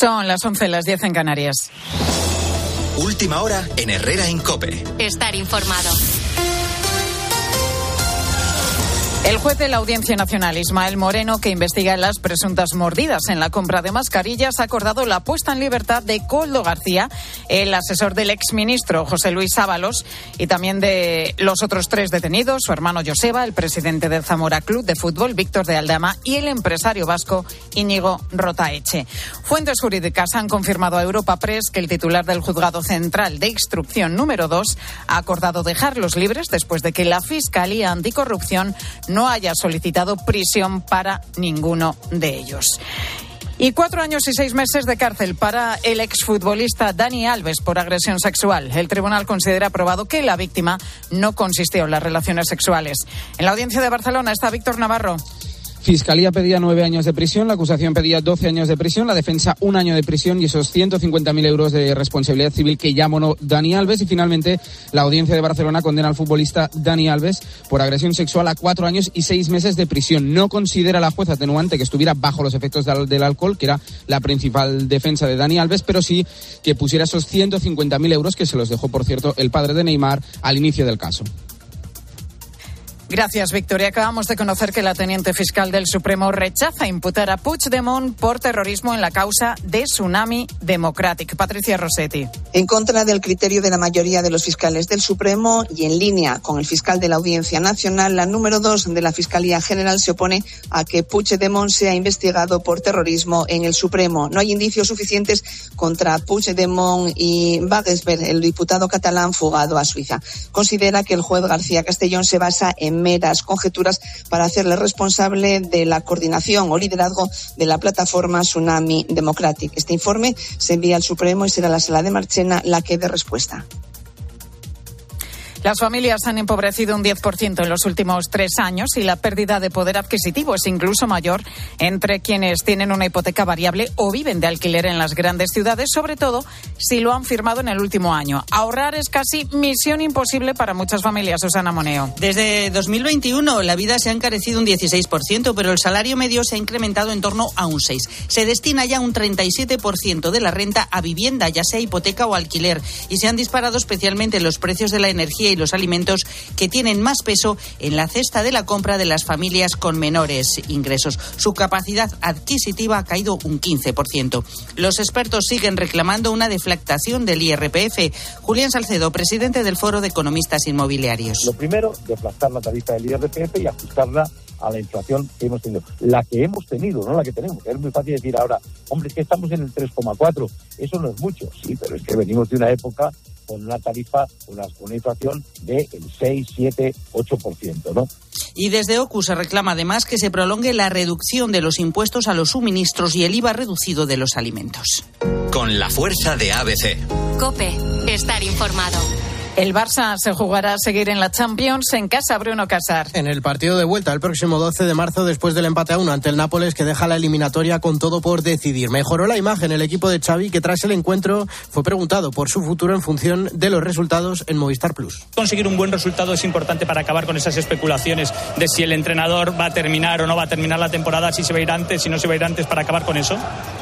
Son las 11, las 10 en Canarias. Última hora en Herrera Incope. Estar informado. El juez de la Audiencia Nacional, Ismael Moreno, que investiga las presuntas mordidas en la compra de mascarillas, ha acordado la puesta en libertad de Coldo García, el asesor del exministro José Luis Ábalos, y también de los otros tres detenidos, su hermano Joseba, el presidente del Zamora Club de Fútbol, Víctor de Aldama, y el empresario vasco Íñigo Rotaeche. Fuentes jurídicas han confirmado a Europa Press que el titular del Juzgado Central de Instrucción número 2 ha acordado dejarlos libres después de que la Fiscalía Anticorrupción no haya solicitado prisión para ninguno de ellos. Y cuatro años y seis meses de cárcel para el exfutbolista Dani Alves por agresión sexual. El tribunal considera aprobado que la víctima no consistió en las relaciones sexuales. En la audiencia de Barcelona está Víctor Navarro. Fiscalía pedía nueve años de prisión, la acusación pedía doce años de prisión, la defensa un año de prisión y esos 150.000 euros de responsabilidad civil que ya monó Dani Alves. Y finalmente, la audiencia de Barcelona condena al futbolista Dani Alves por agresión sexual a cuatro años y seis meses de prisión. No considera la jueza atenuante que estuviera bajo los efectos del alcohol, que era la principal defensa de Dani Alves, pero sí que pusiera esos 150.000 euros que se los dejó, por cierto, el padre de Neymar al inicio del caso. Gracias, Victoria. Acabamos de conocer que la teniente fiscal del Supremo rechaza imputar a Puigdemont por terrorismo en la causa de Tsunami Democratic. Patricia Rossetti. En contra del criterio de la mayoría de los fiscales del Supremo y en línea con el fiscal de la Audiencia Nacional, la número dos de la Fiscalía General se opone a que Puigdemont sea investigado por terrorismo en el Supremo. No hay indicios suficientes contra Puigdemont y Wagensberg, el diputado catalán fugado a Suiza. Considera que el juez García Castellón se basa en meras conjeturas para hacerle responsable de la coordinación o liderazgo de la plataforma Tsunami Democratic. Este informe se envía al Supremo y será la sala de Marchena la que dé respuesta. Las familias han empobrecido un 10% en los últimos tres años y la pérdida de poder adquisitivo es incluso mayor entre quienes tienen una hipoteca variable o viven de alquiler en las grandes ciudades, sobre todo si lo han firmado en el último año. Ahorrar es casi misión imposible para muchas familias, Susana Moneo. Desde 2021 la vida se ha encarecido un 16%, pero el salario medio se ha incrementado en torno a un 6%. Se destina ya un 37% de la renta a vivienda, ya sea hipoteca o alquiler, y se han disparado especialmente los precios de la energía y los alimentos que tienen más peso en la cesta de la compra de las familias con menores ingresos. Su capacidad adquisitiva ha caído un 15%. Los expertos siguen reclamando una deflactación del IRPF. Julián Salcedo, presidente del Foro de Economistas Inmobiliarios. Lo primero, deflactar la tarifa del IRPF y ajustarla a la inflación que hemos tenido. La que hemos tenido, no la que tenemos. Es muy fácil decir ahora, hombre, es que estamos en el 3,4. Eso no es mucho. Sí, pero es que venimos de una época con una tarifa, una, una inflación del 6, 7, 8%, ¿no? Y desde OCU se reclama además que se prolongue la reducción de los impuestos a los suministros y el IVA reducido de los alimentos. Con la fuerza de ABC. Cope, estar informado. El Barça se jugará a seguir en la Champions en casa Bruno Casar. En el partido de vuelta el próximo 12 de marzo después del empate a uno ante el Nápoles que deja la eliminatoria con todo por decidir. Mejoró la imagen el equipo de Xavi que tras el encuentro fue preguntado por su futuro en función de los resultados en Movistar Plus. Conseguir un buen resultado es importante para acabar con esas especulaciones de si el entrenador va a terminar o no va a terminar la temporada, si se va a ir antes, si no se va a ir antes para acabar con eso.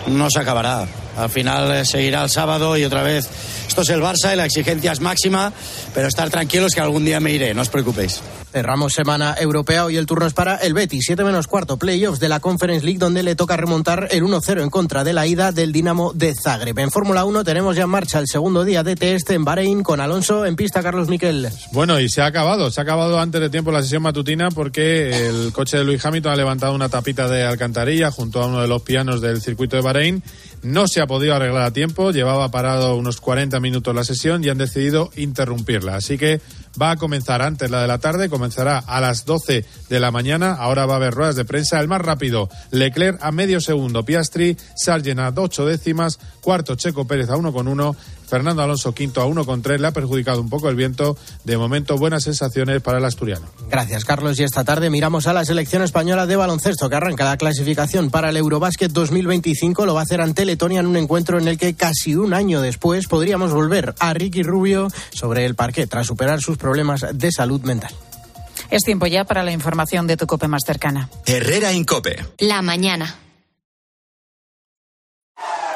No se acabará. Al final eh, seguirá el sábado y otra vez. Esto es el Barça y la exigencia es máxima, pero estar tranquilos que algún día me iré, no os preocupéis. Cerramos semana europea y el turno es para el Betis, 7 menos cuarto, playoffs de la Conference League, donde le toca remontar el 1-0 en contra de la ida del Dinamo de Zagreb. En Fórmula 1 tenemos ya en marcha el segundo día de test en Bahrein con Alonso en pista, Carlos Miquel. Bueno, y se ha acabado, se ha acabado antes de tiempo la sesión matutina porque el coche de Luis Hamilton ha levantado una tapita de alcantarilla junto a uno de los pianos del circuito de Bahrein. No se ha podido arreglar a tiempo, llevaba parado unos 40 minutos la sesión y han decidido interrumpirla. Así que va a comenzar antes la de la tarde, comenzará a las 12 de la mañana. Ahora va a haber ruedas de prensa. El más rápido, Leclerc a medio segundo, Piastri, Sargent a ocho décimas, cuarto Checo Pérez a uno con uno, Fernando Alonso quinto a uno con tres. Le ha perjudicado un poco el viento. De momento, buenas sensaciones para el asturiano. Gracias, Carlos. Y esta tarde miramos a la selección española de baloncesto que arranca la clasificación para el Eurobásquet 2025. Lo va a hacer ante Letonia en un encuentro en el que casi un año después podríamos volver a Ricky Rubio sobre el parque tras superar sus problemas de salud mental. Es tiempo ya para la información de tu COPE más cercana. Herrera Incope. La mañana.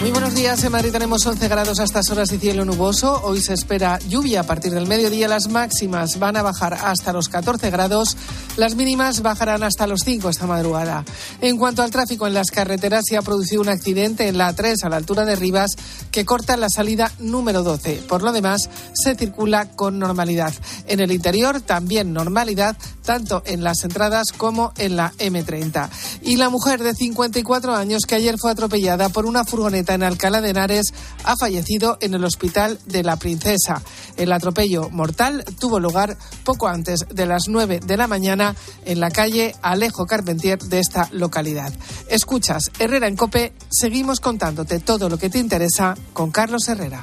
Muy buenos días. En Madrid tenemos 11 grados a estas horas y cielo nuboso. Hoy se espera lluvia a partir del mediodía. Las máximas van a bajar hasta los 14 grados. Las mínimas bajarán hasta los 5 esta madrugada. En cuanto al tráfico en las carreteras, se ha producido un accidente en la A3 a la altura de Rivas que corta la salida número 12. Por lo demás, se circula con normalidad. En el interior también normalidad, tanto en las entradas como en la M30. Y la mujer de 54 años que ayer fue atropellada por una furgoneta en Alcalá de Henares ha fallecido en el Hospital de la Princesa. El atropello mortal tuvo lugar poco antes de las 9 de la mañana en la calle Alejo Carpentier de esta localidad. Escuchas Herrera en Cope, seguimos contándote todo lo que te interesa con Carlos Herrera.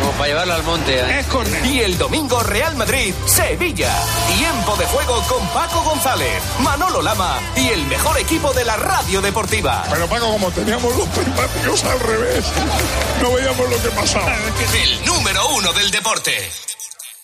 Como para llevarlo al monte. ¿eh? Es correcto. Y el domingo Real Madrid, Sevilla. Tiempo de juego con Paco González, Manolo Lama y el mejor equipo de la radio deportiva. Pero Paco, como teníamos los prismáticos al revés, no veíamos lo que pasaba. El número uno del deporte.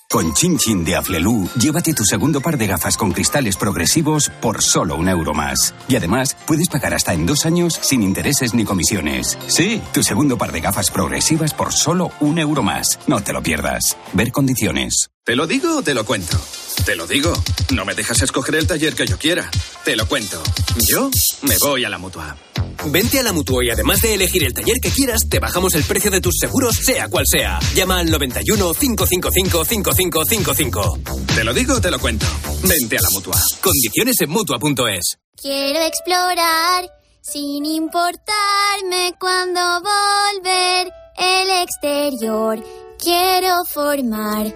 Con Chin Chin de Aflelu, llévate tu segundo par de gafas con cristales progresivos por solo un euro más. Y además, puedes pagar hasta en dos años sin intereses ni comisiones. Sí, tu segundo par de gafas progresivas por solo un euro más. No te lo pierdas. Ver condiciones. ¿Te lo digo o te lo cuento? Te lo digo. No me dejas escoger el taller que yo quiera. Te lo cuento. Yo me voy a la mutua. Vente a la mutua y además de elegir el taller que quieras, te bajamos el precio de tus seguros, sea cual sea. Llama al 91 555 5555. Te lo digo o te lo cuento. Vente a la mutua. Condiciones en mutua.es. Quiero explorar sin importarme cuando volver el exterior. Quiero formar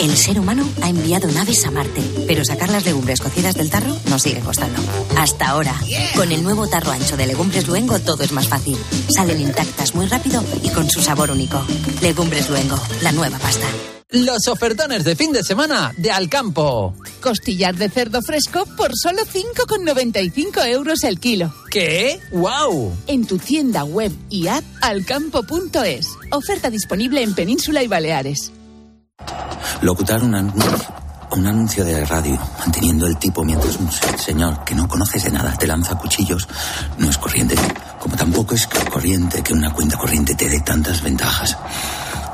El ser humano ha enviado naves a Marte, pero sacar las legumbres cocidas del tarro nos sigue costando. Hasta ahora. Con el nuevo tarro ancho de Legumbres Luengo todo es más fácil. Salen intactas muy rápido y con su sabor único. Legumbres Luengo, la nueva pasta. Los ofertones de fin de semana de Alcampo. Costillar de cerdo fresco por solo 5,95 euros el kilo. ¿Qué? ¡Wow! En tu tienda web y app alcampo.es. Oferta disponible en Península y Baleares. Locutar un, anuncio, un anuncio de radio manteniendo el tipo mientras un señor que no conoces de nada te lanza cuchillos no es corriente. Como tampoco es corriente que una cuenta corriente te dé tantas ventajas.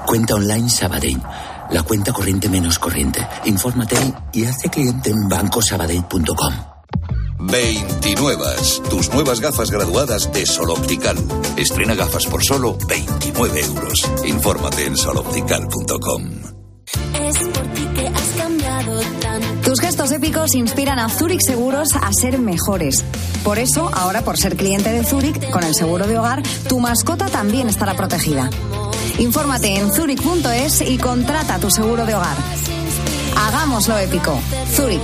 Cuenta online Sabadell. La cuenta corriente menos corriente. Infórmate y hazte cliente en bancosabadell.com. 29. Tus nuevas gafas graduadas de Sol Optical. Estrena gafas por solo 29 euros. Infórmate en soloptical.com. Es por ti que has cambiado. Tus gestos épicos inspiran a Zurich Seguros a ser mejores. Por eso, ahora por ser cliente de Zurich, con el seguro de hogar, tu mascota también estará protegida. Infórmate en zurich.es y contrata tu seguro de hogar. Hagámoslo épico. Zurich.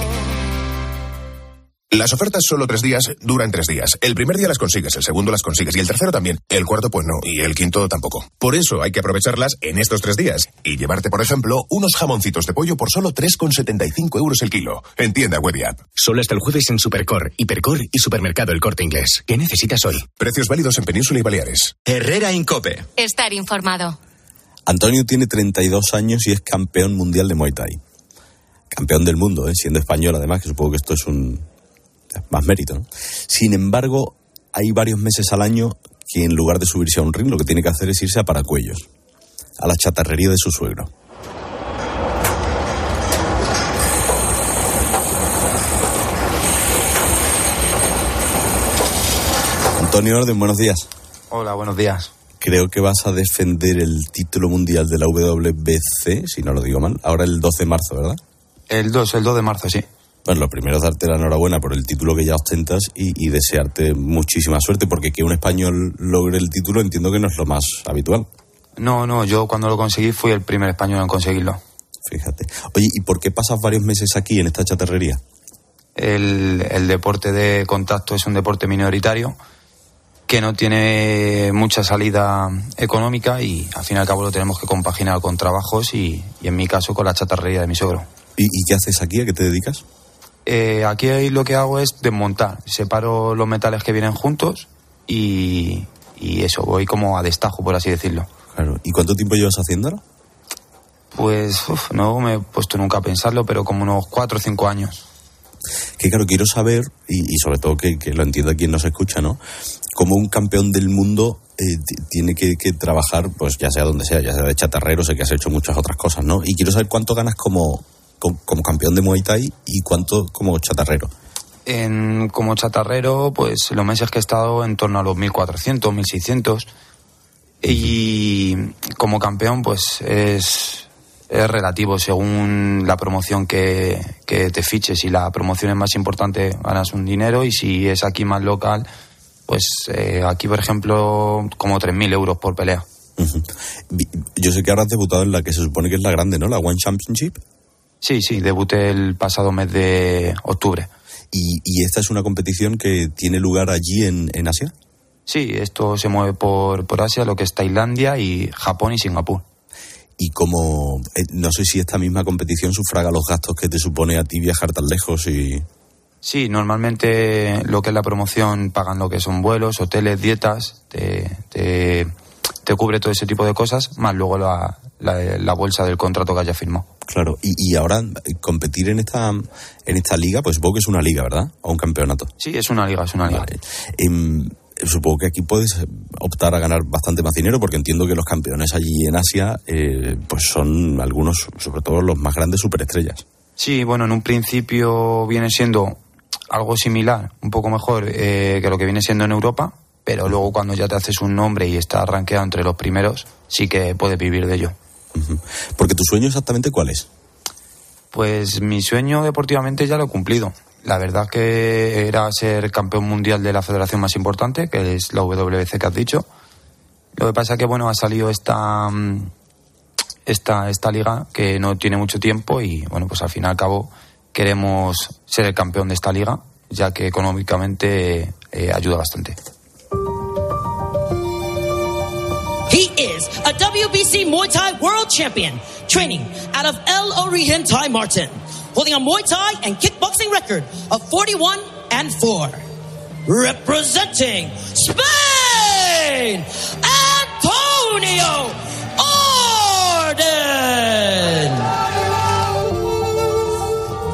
Las ofertas solo tres días duran tres días. El primer día las consigues, el segundo las consigues y el tercero también. El cuarto pues no y el quinto tampoco. Por eso hay que aprovecharlas en estos tres días y llevarte, por ejemplo, unos jamoncitos de pollo por solo 3,75 euros el kilo. En tienda web y app. Solo hasta el jueves en Supercor, Hipercor y Supermercado El Corte Inglés. ¿Qué necesitas hoy? Precios válidos en Península y Baleares. Herrera Incope. Estar informado. Antonio tiene 32 años y es campeón mundial de Muay Thai. Campeón del mundo, ¿eh? siendo español además, que supongo que esto es un más mérito. ¿no? Sin embargo, hay varios meses al año que en lugar de subirse a un ring, lo que tiene que hacer es irse a Paracuellos, a la chatarrería de su suegro. Antonio Orden, buenos días. Hola, buenos días. Creo que vas a defender el título mundial de la WBC, si no lo digo mal, ahora el 12 de marzo, ¿verdad? El 2, el 2 de marzo, sí. Bueno, lo primero es darte la enhorabuena por el título que ya ostentas y, y desearte muchísima suerte, porque que un español logre el título entiendo que no es lo más habitual. No, no, yo cuando lo conseguí fui el primer español en conseguirlo. Fíjate. Oye, ¿y por qué pasas varios meses aquí en esta chatarrería? El, el deporte de contacto es un deporte minoritario que no tiene mucha salida económica y al fin y al cabo lo tenemos que compaginar con trabajos y, y en mi caso con la chatarrería de mi suegro. ¿Y, y qué haces aquí? ¿A qué te dedicas? Eh, aquí lo que hago es desmontar, separo los metales que vienen juntos y, y eso, voy como a destajo, por así decirlo. Claro. ¿Y cuánto tiempo llevas haciéndolo? Pues uf, no me he puesto nunca a pensarlo, pero como unos cuatro o cinco años. Que claro, quiero saber, y, y sobre todo que, que, lo entienda quien nos escucha, ¿no? Como un campeón del mundo eh, tiene que, que, trabajar, pues ya sea donde sea, ya sea de chatarrero, sé que has hecho muchas otras cosas, ¿no? Y quiero saber cuánto ganas como, como, campeón de Muay Thai y cuánto como chatarrero. En, como chatarrero, pues los meses que he estado en torno a los 1400, 1600. Y como campeón, pues es, es relativo según la promoción que, que, te fiches. Si la promoción es más importante, ganas un dinero. Y si es aquí más local, pues eh, aquí, por ejemplo, como 3.000 euros por pelea. Uh -huh. Yo sé que ahora has debutado en la que se supone que es la grande, ¿no? La One Championship. Sí, sí, debuté el pasado mes de octubre. ¿Y, y esta es una competición que tiene lugar allí en, en Asia? Sí, esto se mueve por, por Asia, lo que es Tailandia y Japón y Singapur y como eh, no sé si esta misma competición sufraga los gastos que te supone a ti viajar tan lejos y sí normalmente lo que es la promoción pagan lo que son vuelos hoteles dietas te, te, te cubre todo ese tipo de cosas más luego la, la, la bolsa del contrato que haya firmado claro y, y, ahora eh, competir en esta en esta liga pues supongo que es una liga verdad o un campeonato sí es una liga es una liga vale. eh, supongo que aquí puedes optar a ganar bastante más dinero porque entiendo que los campeones allí en Asia eh, pues son algunos, sobre todo los más grandes superestrellas. Sí, bueno, en un principio viene siendo algo similar, un poco mejor eh, que lo que viene siendo en Europa, pero luego cuando ya te haces un nombre y estás rankeado entre los primeros, sí que puedes vivir de ello. Porque tu sueño exactamente cuál es? Pues mi sueño deportivamente ya lo he cumplido. La verdad que era ser campeón mundial de la federación más importante, que es la WBC que has dicho. Lo que pasa es que bueno, ha salido esta, esta, esta liga que no tiene mucho tiempo y bueno, pues al fin y al cabo queremos ser el campeón de esta liga, ya que económicamente eh, ayuda bastante. He is a Champion, training out of El Origen Thai Martin. holding a Muay Thai and kickboxing record of 41 and 4. Representing Spain, Antonio Orden.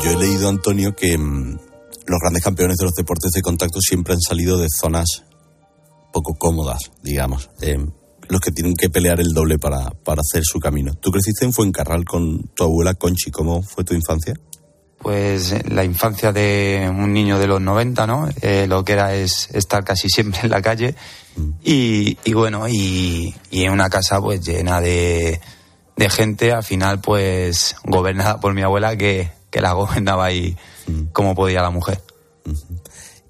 Yo he leído, Antonio, que mmm, los grandes campeones de los deportes de contacto siempre han salido de zonas poco cómodas, digamos. Eh, los que tienen que pelear el doble para, para hacer su camino. ¿Tú creciste en Fuencarral con tu abuela Conchi? ¿Cómo fue tu infancia? pues la infancia de un niño de los 90, ¿no? Eh, lo que era es estar casi siempre en la calle y, y bueno, y, y, en una casa pues llena de, de, gente, al final pues gobernada por mi abuela que, que la gobernaba ahí como podía la mujer.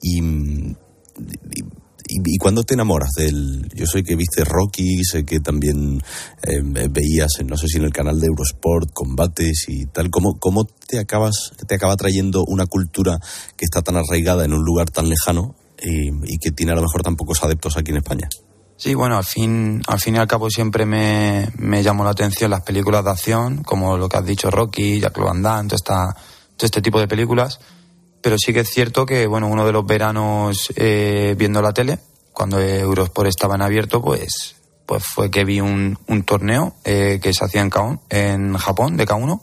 Y, y, ¿Y, y cuándo te enamoras del.? Yo sé que viste Rocky, sé que también eh, veías, no sé si en el canal de Eurosport, combates y tal. ¿Cómo, cómo te, acabas, te acaba trayendo una cultura que está tan arraigada en un lugar tan lejano y, y que tiene a lo mejor tan pocos adeptos aquí en España? Sí, bueno, al fin, al fin y al cabo siempre me, me llamó la atención las películas de acción, como lo que has dicho Rocky, Jack Van todo, esta, todo este tipo de películas pero sí que es cierto que, bueno, uno de los veranos eh, viendo la tele, cuando Eurosport estaba en abierto, pues, pues fue que vi un, un torneo eh, que se hacía en, Kaon, en Japón, de K1,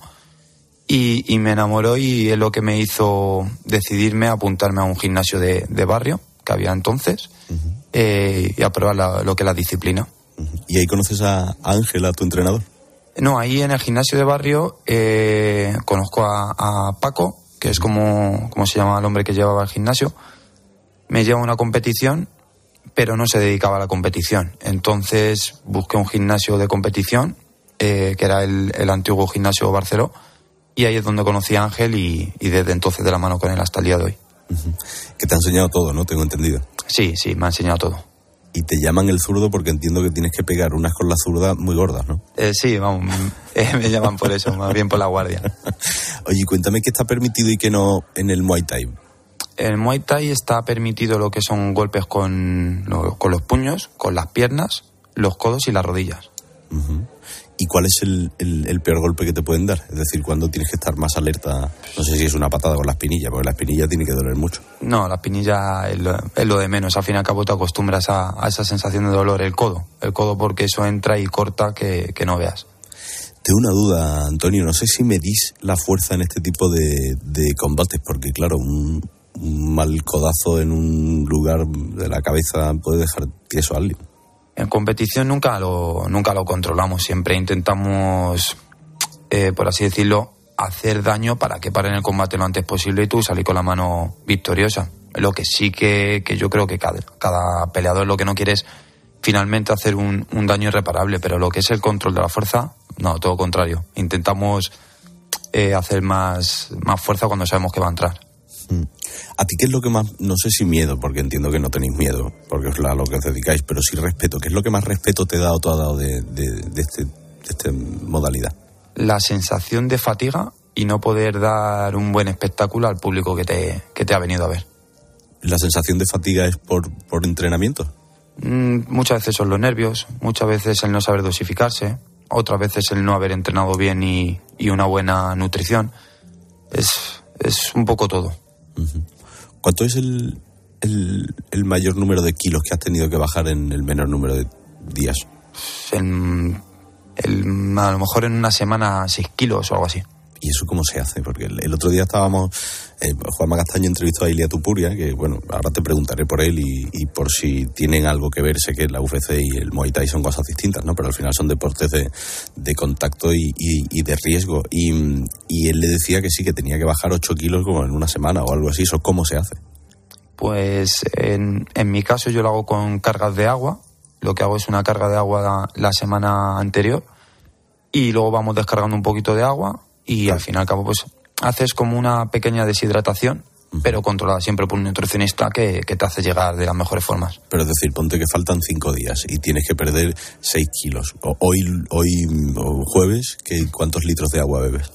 y, y, me enamoró y es lo que me hizo decidirme a apuntarme a un gimnasio de, de barrio que había entonces uh -huh. eh, y a probar la, lo que es la disciplina. Uh -huh. ¿Y ahí conoces a Ángela, tu entrenador? No, ahí en el gimnasio de barrio eh, conozco a, a Paco, que es como, como se llama el hombre que llevaba el gimnasio, me lleva a una competición pero no se dedicaba a la competición. Entonces busqué un gimnasio de competición, eh, que era el, el, antiguo gimnasio Barceló, y ahí es donde conocí a Ángel y, y, desde entonces de la mano con él hasta el día de hoy. Que te ha enseñado todo, ¿no? Tengo entendido. Sí, sí, me ha enseñado todo. Y te llaman el zurdo porque entiendo que tienes que pegar unas con la zurda muy gordas, ¿no? Eh, sí, vamos, eh, me llaman por eso, más bien por la guardia. Oye, cuéntame qué está permitido y qué no en el Muay Thai. En Muay Thai está permitido lo que son golpes con, con los puños, con las piernas, los codos y las rodillas. Uh -huh. ¿Y cuál es el, el, el, peor golpe que te pueden dar? Es decir, cuando tienes que estar más alerta, no sé si es una patada con la espinilla, porque la espinilla tiene que doler mucho. No, la espinilla es lo, es lo de menos. Al fin y al cabo te acostumbras a, a, esa sensación de dolor. El codo, el codo porque eso entra y corta que, que no veas. Tengo una duda, Antonio. No sé si medís la fuerza en este tipo de, de combates, porque claro, un, un mal codazo en un lugar de la cabeza puede dejar tieso a alguien. En competición nunca lo, nunca lo controlamos, siempre intentamos, eh, por así decirlo, hacer daño para que paren el combate lo antes posible y tú salir con la mano victoriosa. Lo que sí que, que yo creo que cada, cada, peleador lo que no quiere es finalmente hacer un, un, daño irreparable, pero lo que es el control de la fuerza, no, todo contrario. Intentamos eh, hacer más, más fuerza cuando sabemos que va a entrar. Mm. ¿A ti qué es lo que más, no sé si miedo, porque entiendo que no tenéis miedo, porque es a lo que os dedicáis, pero sí respeto, ¿qué es lo que más respeto te da o te ha dado de, de, de, este, de esta modalidad? La sensación de fatiga y no poder dar un buen espectáculo al público que te, que te ha venido a ver. ¿La sensación de fatiga es por, por entrenamiento? Mm, muchas veces son los nervios, muchas veces el no saber dosificarse, otras veces el no haber entrenado bien y, y una buena nutrición. Es, es un poco todo. ¿Cuánto es el, el, el, mayor número de kilos que has tenido que bajar en el menor número de días? En, el, a lo mejor en una semana 6 kilos o algo así. ¿Y eso cómo se hace? Porque el, otro día estábamos, eh, Juanma entrevistó a Ilia Tupuria, que bueno, ahora te preguntaré por él y, por si tienen algo que ver, sé que la UFC y el Muay Thai son cosas distintas, ¿no? Pero al final son deportes de, de contacto y, y, de riesgo. Y, él le decía que sí, que tenía que bajar 8 kilos como en una semana o algo así. ¿Eso cómo se hace? Pues en, en mi caso yo lo hago con cargas de agua. Lo que hago es una carga de agua la semana anterior y luego vamos descargando un poquito de agua y al fin y al cabo pues haces como una pequeña deshidratación pero controlada siempre por un nutricionista que, que, te hace llegar de las mejores formas. Pero es decir, ponte que faltan cinco días y tienes que perder seis kilos. Hoy, hoy jueves, ¿qué, ¿cuántos litros de agua bebes?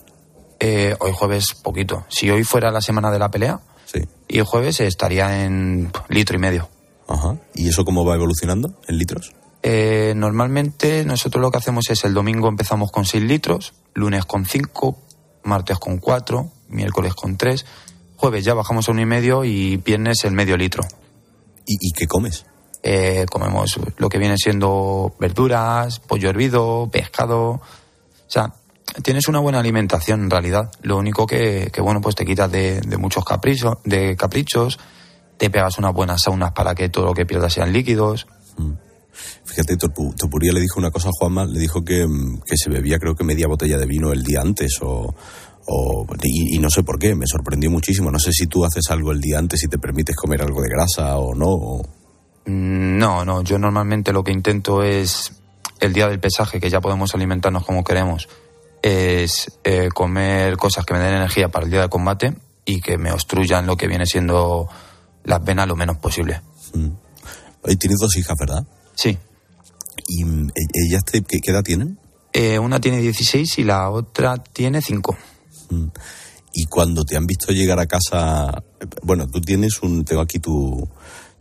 Eh, hoy jueves poquito. Si hoy fuera la semana de la pelea sí. y el jueves estaría en litro y medio. Ajá. ¿Y eso cómo va evolucionando en litros? Eh, normalmente nosotros lo que hacemos es el domingo empezamos con 6 litros, lunes con 5, martes con 4, miércoles con 3, jueves ya bajamos a uno y medio y viernes el medio litro. ¿Y, y qué comes? Eh, comemos lo que viene siendo verduras, pollo hervido, pescado. O sea, tienes una buena alimentación en realidad. Lo único que, que bueno, pues te quitas de, de muchos caprichos, de caprichos, te pegas unas buenas saunas para que todo lo que pierdas sean líquidos. Mm. Fíjate, Topuría le dijo una cosa a Juanma, le dijo que, que, se bebía creo que media botella de vino el día antes o... o y, y, no sé por qué, me sorprendió muchísimo. No sé si tú haces algo el día antes y te permites comer algo de grasa o no. O... No, no, yo normalmente lo que intento es el día del pesaje, que ya podemos alimentarnos como queremos, es eh, comer cosas que me den energía para el día de combate y que me obstruyan lo que viene siendo las venas lo menos posible. Mm. Hoy tienes dos hijas, ¿verdad? Sí. ¿Y ellas te, qué, qué, edad tienen? Eh, una tiene 16 y la otra tiene 5. Mm. Y cuando te han visto llegar a casa, bueno, tú tienes un, tengo aquí tu,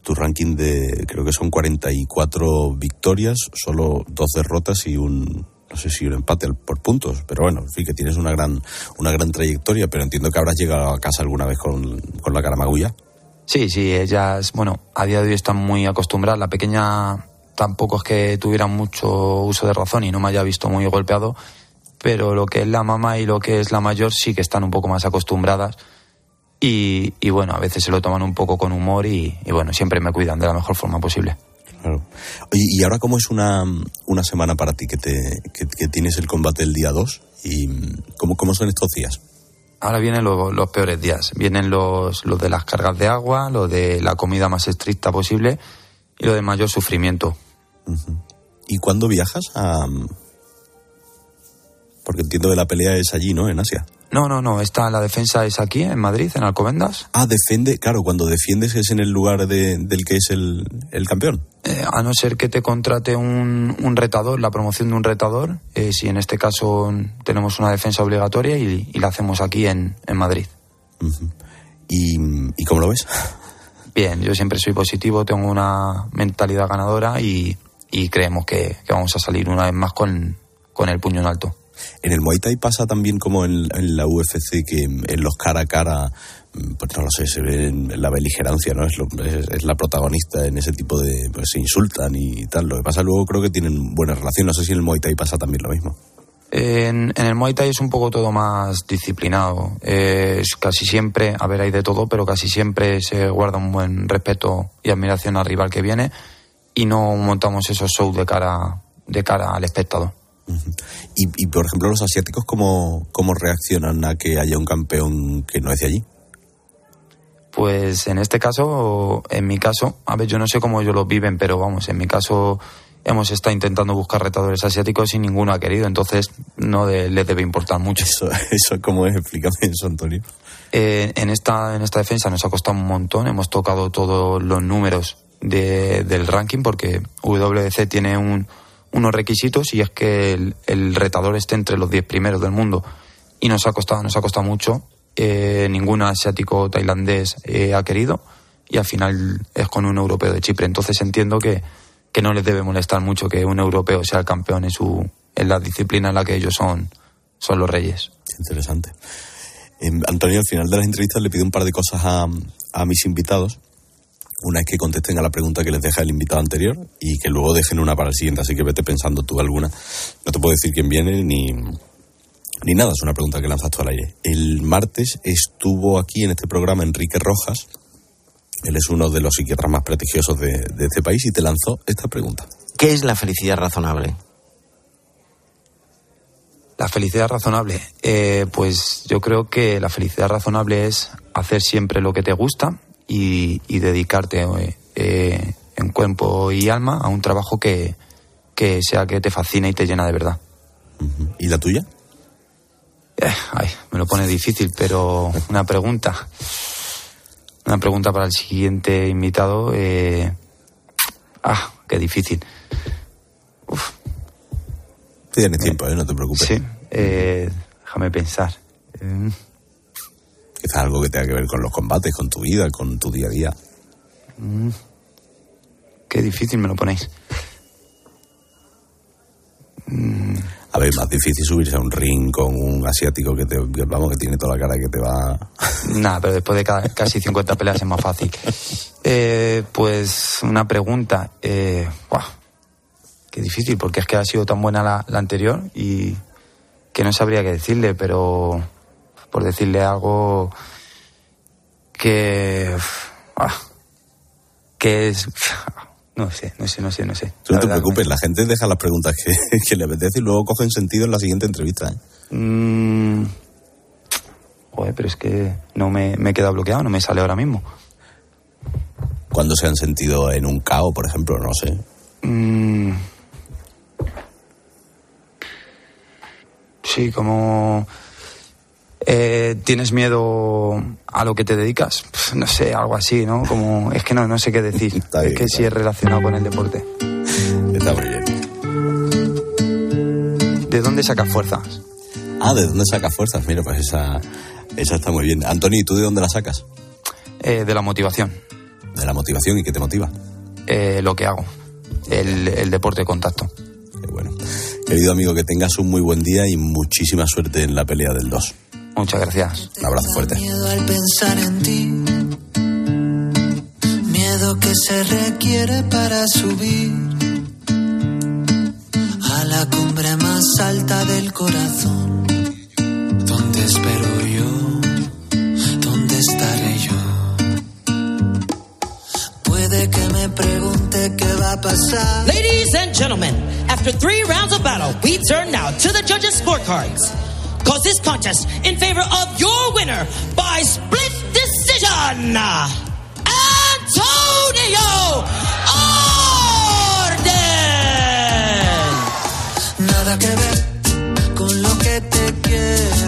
tu ranking de, creo que son 44 victorias, solo dos derrotas y un, no sé si un empate por puntos, pero bueno, en fin, que tienes una gran, una gran trayectoria, pero entiendo que habrás llegado a casa alguna vez con, con la caramagulla. Sí, sí, ellas, bueno, a día de hoy están muy acostumbradas. La pequeña tampoco es que tuviera mucho uso de razón y no me haya visto muy golpeado, pero lo que es la mamá y lo que es la mayor sí que están un poco más acostumbradas y, y bueno, a veces se lo toman un poco con humor y, y, bueno, siempre me cuidan de la mejor forma posible. Claro. Oye, ¿y ahora cómo es una, una semana para ti que, te, que, que tienes el combate el día 2? ¿Y cómo, cómo son estos días? Ahora vienen los, los peores días. Vienen los, los de las cargas de agua, los de la comida más estricta posible y lo de mayor sufrimiento. ¿Y cuándo viajas a...? Porque entiendo que la pelea es allí, ¿no? En Asia. No, no, no. Esta, la defensa es aquí, en Madrid, en Alcobendas. Ah, defiende, claro, cuando defiendes es en el lugar de, del que es el, el campeón. Eh, a no ser que te contrate un, un retador, la promoción de un retador, eh, si en este caso tenemos una defensa obligatoria y, y la hacemos aquí en, en Madrid. ¿Y, ¿Y cómo lo ves? Bien, yo siempre soy positivo, tengo una mentalidad ganadora y, y creemos que, que vamos a salir una vez más con, con el puño en alto. En el Muay Thai pasa también como en, en la UFC que en los cara a cara, pues no lo sé, se ve en la beligerancia, ¿no? Es, lo- es- es la protagonista en ese tipo de. Pues se insultan y tal. Lo que pasa luego creo que tienen buena relación. No sé si en el Muay Thai pasa también lo mismo. En, en el Muay Thai es un poco todo más disciplinado. Eh, es casi siempre, a ver, hay de todo, pero casi siempre se guarda un buen respeto y admiración al rival que viene y no montamos esos shows de cara, de cara al espectador. Y, y, por ejemplo, los asiáticos, ¿cómo, ¿cómo reaccionan a que haya un campeón que no es de allí? Pues en este caso, en mi caso, a ver, yo no sé cómo ellos lo viven, pero vamos, en mi caso hemos estado intentando buscar retadores asiáticos y ninguno ha querido, entonces no de- les debe importar mucho. Eso, eso ¿cómo es? Explícame eso, Antonio. Eh, en, esta, en esta defensa nos ha costado un montón, hemos tocado todos los números de- del ranking porque WC tiene un- unos requisitos y es que el, retador esté entre los 10 primeros del mundo y nos ha costado, nos ha costado mucho. Eh, ningún asiático tailandés eh, ha querido y al final es con un europeo de Chipre. Entonces entiendo que, que no les debe molestar mucho que un europeo sea el campeón en, su, en la disciplina en la que ellos son, son los reyes. Interesante. Eh, Antonio, al final de las entrevistas le pido un par de cosas a, a mis invitados. Una es que contesten a la pregunta que les deja el invitado anterior y que luego dejen una para el siguiente, así que vete pensando tú alguna. No te puedo decir quién viene ni, ni nada, es una pregunta que lanzas tú al aire. El martes estuvo aquí en este programa Enrique Rojas, él es uno de los psiquiatras más prestigiosos de, de este país y te lanzó esta pregunta. ¿Qué es la felicidad razonable? La felicidad razonable. Eh, pues yo creo que la felicidad razonable es hacer siempre lo que te gusta y, y dedicarte eh, eh, en cuerpo y alma a un trabajo que, que sea que te fascina y te llena de verdad. ¿Y la tuya? Eh, ay, me lo pone difícil, pero una pregunta. Una pregunta para el siguiente invitado. eh, ah, qué difícil. Tienes tiempo, ¿eh? no te preocupes. Sí, eh, déjame pensar. Quizás algo que tenga que ver con los combates, con tu vida, con tu día a día. mm, qué difícil me lo ponéis. Mm, A ver, más difícil subirse a un ring con un asiático que te, que, vamos, que tiene toda la cara que te va. Nada, pero después de ca- casi 50 peleas es más fácil. Eh, pues una pregunta. Eh, qué difícil, porque es que ha sido tan buena la, la anterior y que no sabría qué decirle, pero por decirle algo que. ah, que es. No sé, no sé, no sé, no sé. Tú no te preocupes, la gente deja las preguntas que, que le apetece y luego cogen sentido en la siguiente entrevista. ¿eh? Mm, joder, pero es que no me, me he quedado bloqueado, no me sale ahora mismo. Cuando se han sentido en un caos, por ejemplo, no sé. Mm. Sí, como... eh, ¿Tienes miedo a lo que te dedicas? Pf, No sé, algo así, ¿no? Como, es que no, no sé qué decir. es que sí es relacionado con el deporte. Está muy bien. ¿De dónde sacas fuerzas? Ah, ¿de dónde sacas fuerzas? Mira, pues esa, esa está muy bien. Antonio, ¿y tú de dónde la sacas? Eh, de la motivación, De la motivación y qué te motiva. eh, lo que hago, el, el deporte de contacto. Querido amigo, que tengas un muy buen día y muchísima suerte en la pelea del 2. Muchas gracias. Un abrazo fuerte. Miedo al pensar en ti. Miedo que se requiere para subir a la cumbre más alta del corazón. ¿Dónde espero yo? ¿Dónde estaré yo? Puede que me pregunte qué va a pasar. Ladies and gentlemen, after three rounds of battle, we turn now to the judges' scorecards. cause this contest in favor of your winner by split decision, Antonio Orden. Nada que ver con lo que te quiero.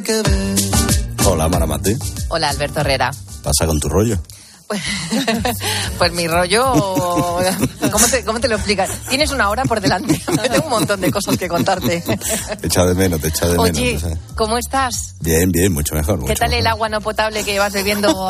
Tiene que ver. Hola, Maramate. Hola, Alberto Herrera. Pasa con tu rollo. Pues mi rollo. ¿Cómo te, cómo te lo explicas? Tienes una hora por delante. Tengo un montón de cosas que contarte. Te echa de menos, te echa de Oye, menos. no sé. ¿cómo estás? Bien, bien, mucho mejor. ¿Qué mucho tal el mejor. agua no potable que vas bebiendo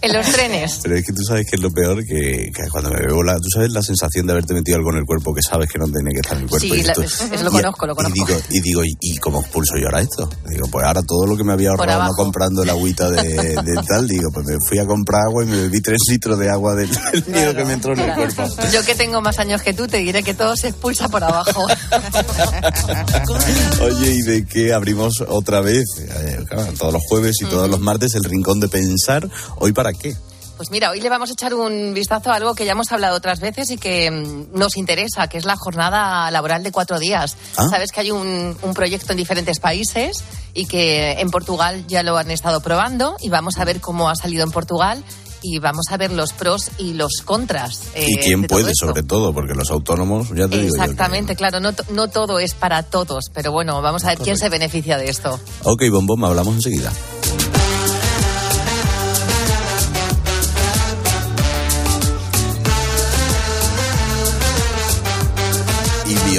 en los trenes? Pero es que tú sabes que es lo peor que, que cuando me bebo la. Tú sabes la sensación de haberte metido algo en el cuerpo que sabes que no tiene que estar en el cuerpo. Sí, y la- tú- eso lo y- conozco, lo conozco. Y digo, y, digo, ¿y, cómo expulso yo ahora esto? Digo, pues ahora todo lo que me había ahorrado no comprando el agüita de, de tal, digo, pues me fui a comprar agua y me bebí tres litros de agua del, del miedo que me entró en el cuerpo. Yo que tengo más años que tú, te diré que todo se expulsa por abajo. Oye, ¿y de qué abrimos otra vez? Eh, claro, todos los jueves y todos los martes el rincón de pensar. ¿Hoy para qué? Pues mira, hoy le vamos a echar un vistazo a algo que ya hemos hablado otras veces y que mm, nos interesa, que es la jornada laboral de cuatro días. Ah. Sabes que hay un, un proyecto en diferentes países y que en Portugal ya lo han estado probando y vamos a ver cómo ha salido en Portugal y vamos a ver los pros y los contras. eh, ¿Y quién puede, esto. sobre todo? Porque los autónomos, ya te digo yo. que- Exactamente, claro, no, no todo es para todos, pero bueno, vamos a ver quién se beneficia de esto. Ok, bombón, hablamos enseguida.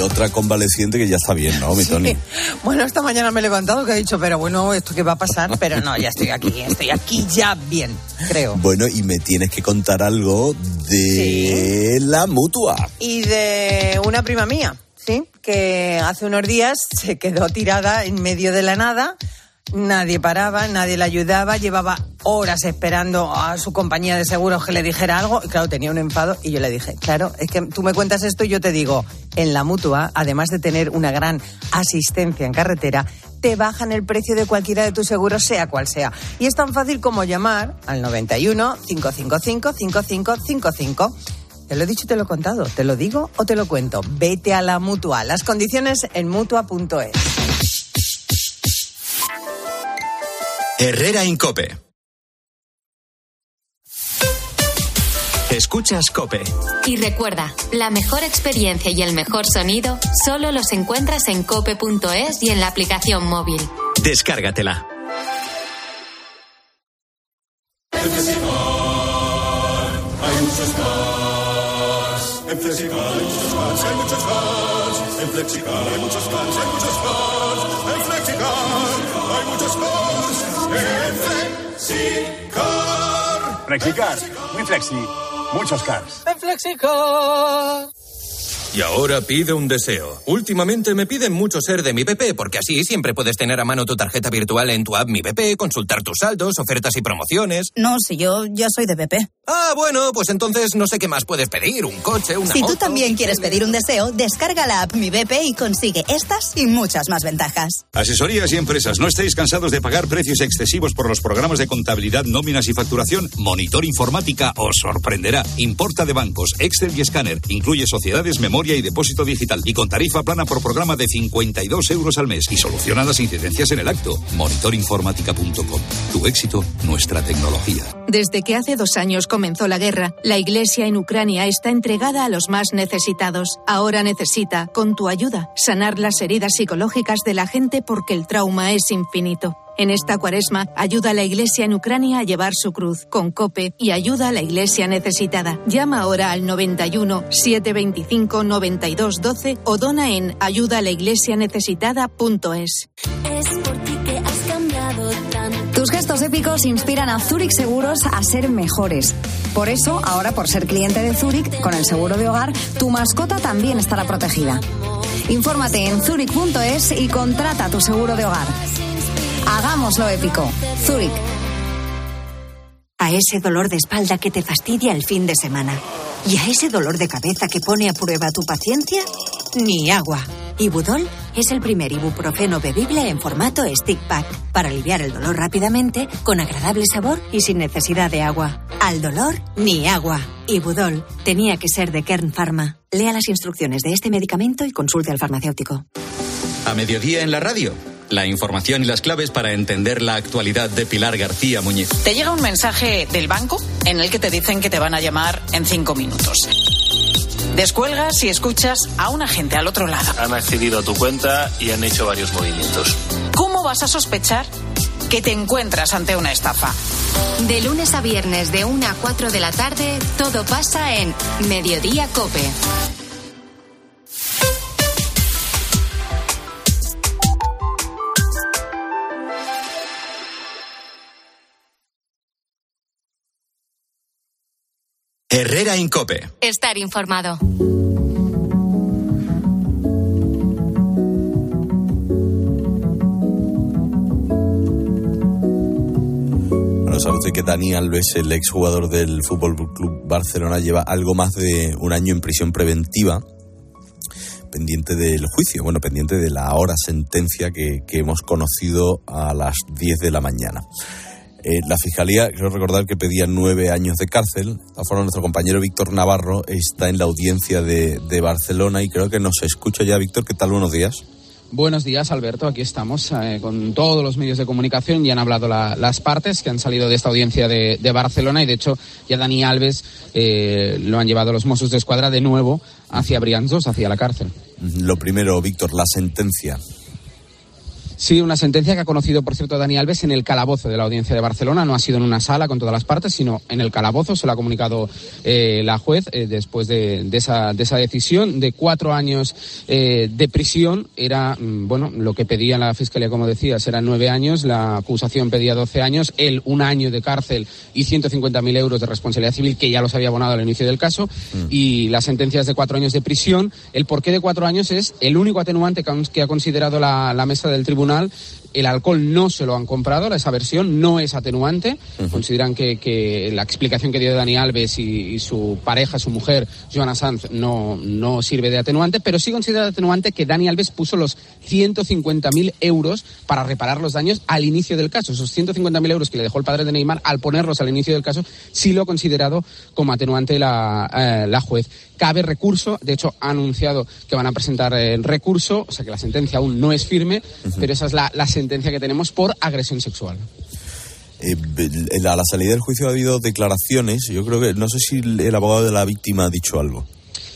Otra convaleciente que ya está bien, ¿no, mi Tony? Bueno, esta mañana me he levantado que he dicho, pero bueno, ¿esto qué va a pasar? Pero no, ya estoy aquí, estoy aquí ya bien, creo. Bueno, y me tienes que contar algo de la mutua. Y de una prima mía, ¿sí? Que hace unos días se quedó tirada en medio de la nada. Nadie paraba, nadie la ayudaba, llevaba horas esperando a su compañía de seguros que le dijera algo. Y claro, tenía un enfado y yo le dije, claro, es que tú me cuentas esto y yo te digo, en la mutua, además de tener una gran asistencia en carretera, te bajan el precio de cualquiera de tus seguros, sea cual sea. Y es tan fácil como llamar al 91 555 5555. Te lo he dicho y te lo he contado. ¿Te lo digo o te lo cuento? Vete a la mutua. Las condiciones en mutua.es. Herrera Incope. Escuchas Cope. Y recuerda, la mejor experiencia y el mejor sonido solo los encuentras en cope.es y en la aplicación móvil. Descárgatela. Hay muchos más. En Flexicar hay muchos más, hay muchos más. En Flexicar hay muchos más, hay muchos más. En Flexicar hay muchos más. Flexicar, muy flexi, muchos cars. En Flexicar. Y ahora pide un deseo. Últimamente me piden mucho ser de mi BP, porque así siempre puedes tener a mano tu tarjeta virtual en tu app Mi BP, consultar tus saldos, ofertas y promociones. No, si yo ya soy de BP. Ah, bueno, pues entonces no sé qué más puedes pedir. Un coche, una Si tú también quieres pedir un deseo, descarga la app Mi BP y consigue estas y muchas más ventajas. Asesorías y empresas, ¿no estáis cansados de pagar precios excesivos por los programas de contabilidad, nóminas y facturación? Monitor Informática os sorprenderá. Importa de bancos, Excel y escáner. Incluye sociedades, memoria y depósito digital. Y con tarifa plana por programa de 52 euros al mes. Y soluciona las incidencias en el acto. Monitorinformática.com. Tu éxito, nuestra tecnología. Desde que hace dos años comenzó la guerra, la Iglesia en Ucrania está entregada a los más necesitados. Ahora necesita, con tu ayuda, sanar las heridas psicológicas de la gente porque el trauma es infinito. En esta cuaresma, ayuda a la Iglesia en Ucrania a llevar su cruz con COPE y ayuda a la Iglesia necesitada. Llama ahora al 91 725 92 12 o dona en ayudaalaiglesianecesitada.es. Es por ti que has cambiado tanto. Tus gestos épicos inspiran a Zurich Seguros a ser mejores. Por eso, ahora por ser cliente de Zurich, con el seguro de hogar, tu mascota también estará protegida. Infórmate en zurich.es y contrata tu seguro de hogar. Hagámoslo épico. Zurich. A ese dolor de espalda que te fastidia el fin de semana. Y a ese dolor de cabeza que pone a prueba tu paciencia, ni agua. Ibudol es el primer ibuprofeno bebible en formato stick pack para aliviar el dolor rápidamente, con agradable sabor y sin necesidad de agua. Al dolor, ni agua. Ibudol tenía que ser de Kern Pharma. Lea las instrucciones de este medicamento y consulte al farmacéutico. A mediodía en la radio. La información y las claves para entender la actualidad de Pilar García Muñiz. Te llega un mensaje del banco en el que te dicen que te van a llamar en cinco minutos. Descuelgas y escuchas a un agente al otro lado. Han accedido a tu cuenta y han hecho varios movimientos. ¿Cómo vas a sospechar que te encuentras ante una estafa? De lunes a viernes de 1 a 4 de la tarde, todo pasa en Mediodía Cope. Herrera Incope. Estar informado. Bueno, sabe usted que Dani Alves, el exjugador del Fútbol Club Barcelona, lleva algo más de un año en prisión preventiva pendiente del juicio, bueno, pendiente de la hora sentencia que, que hemos conocido a las 10 de la mañana. Eh, la Fiscalía, quiero recordar que pedía nueve años de cárcel. De todas formas, nuestro compañero Víctor Navarro está en la audiencia de, de Barcelona y creo que nos escucha ya. Víctor, ¿qué tal? Buenos días. Buenos días, Alberto. Aquí estamos eh, con todos los medios de comunicación. Ya han hablado la- las partes que han salido de esta audiencia de, de Barcelona y, de hecho, ya Dani Alves eh, lo han llevado los Mossos de Escuadra de nuevo hacia Brianzos, hacia la cárcel. Lo primero, Víctor, la sentencia. Sí, una sentencia que ha conocido, por cierto, Dani Alves en el calabozo de la audiencia de Barcelona. No ha sido en una sala con todas las partes, sino en el calabozo. Se lo ha comunicado eh, la juez eh, después de, de esa, de esa decisión de cuatro años eh, de prisión. Era, mm, bueno, lo que pedía la fiscalía, como decías, eran nueve años. La acusación pedía doce años. Él, un año de cárcel y 150.000 euros de responsabilidad civil, que ya los había abonado al inicio del caso. Y la sentencia es de cuatro años de prisión. El porqué de cuatro años es el único atenuante que ha- que ha considerado la, la mesa del tribunal personal el alcohol no se lo han comprado, esa versión no es atenuante. Consideran que, que la explicación que dio Dani Alves y, y su pareja, su mujer, Joana Sanz, no, no sirve de atenuante, pero sí considera atenuante que Dani Alves puso los 150.000 euros para reparar los daños al inicio del caso. Esos 150.000 euros que le dejó el padre de Neymar, al ponerlos al inicio del caso, sí lo ha considerado como atenuante la, eh, la juez. Cabe recurso, de hecho ha anunciado que van a presentar el recurso, o sea que la sentencia aún no es firme, pero esa es la, la sentencia que tenemos por agresión sexual. Eh, a la salida del juicio ha habido declaraciones. Yo creo que, no sé si el abogado de la víctima ha dicho algo.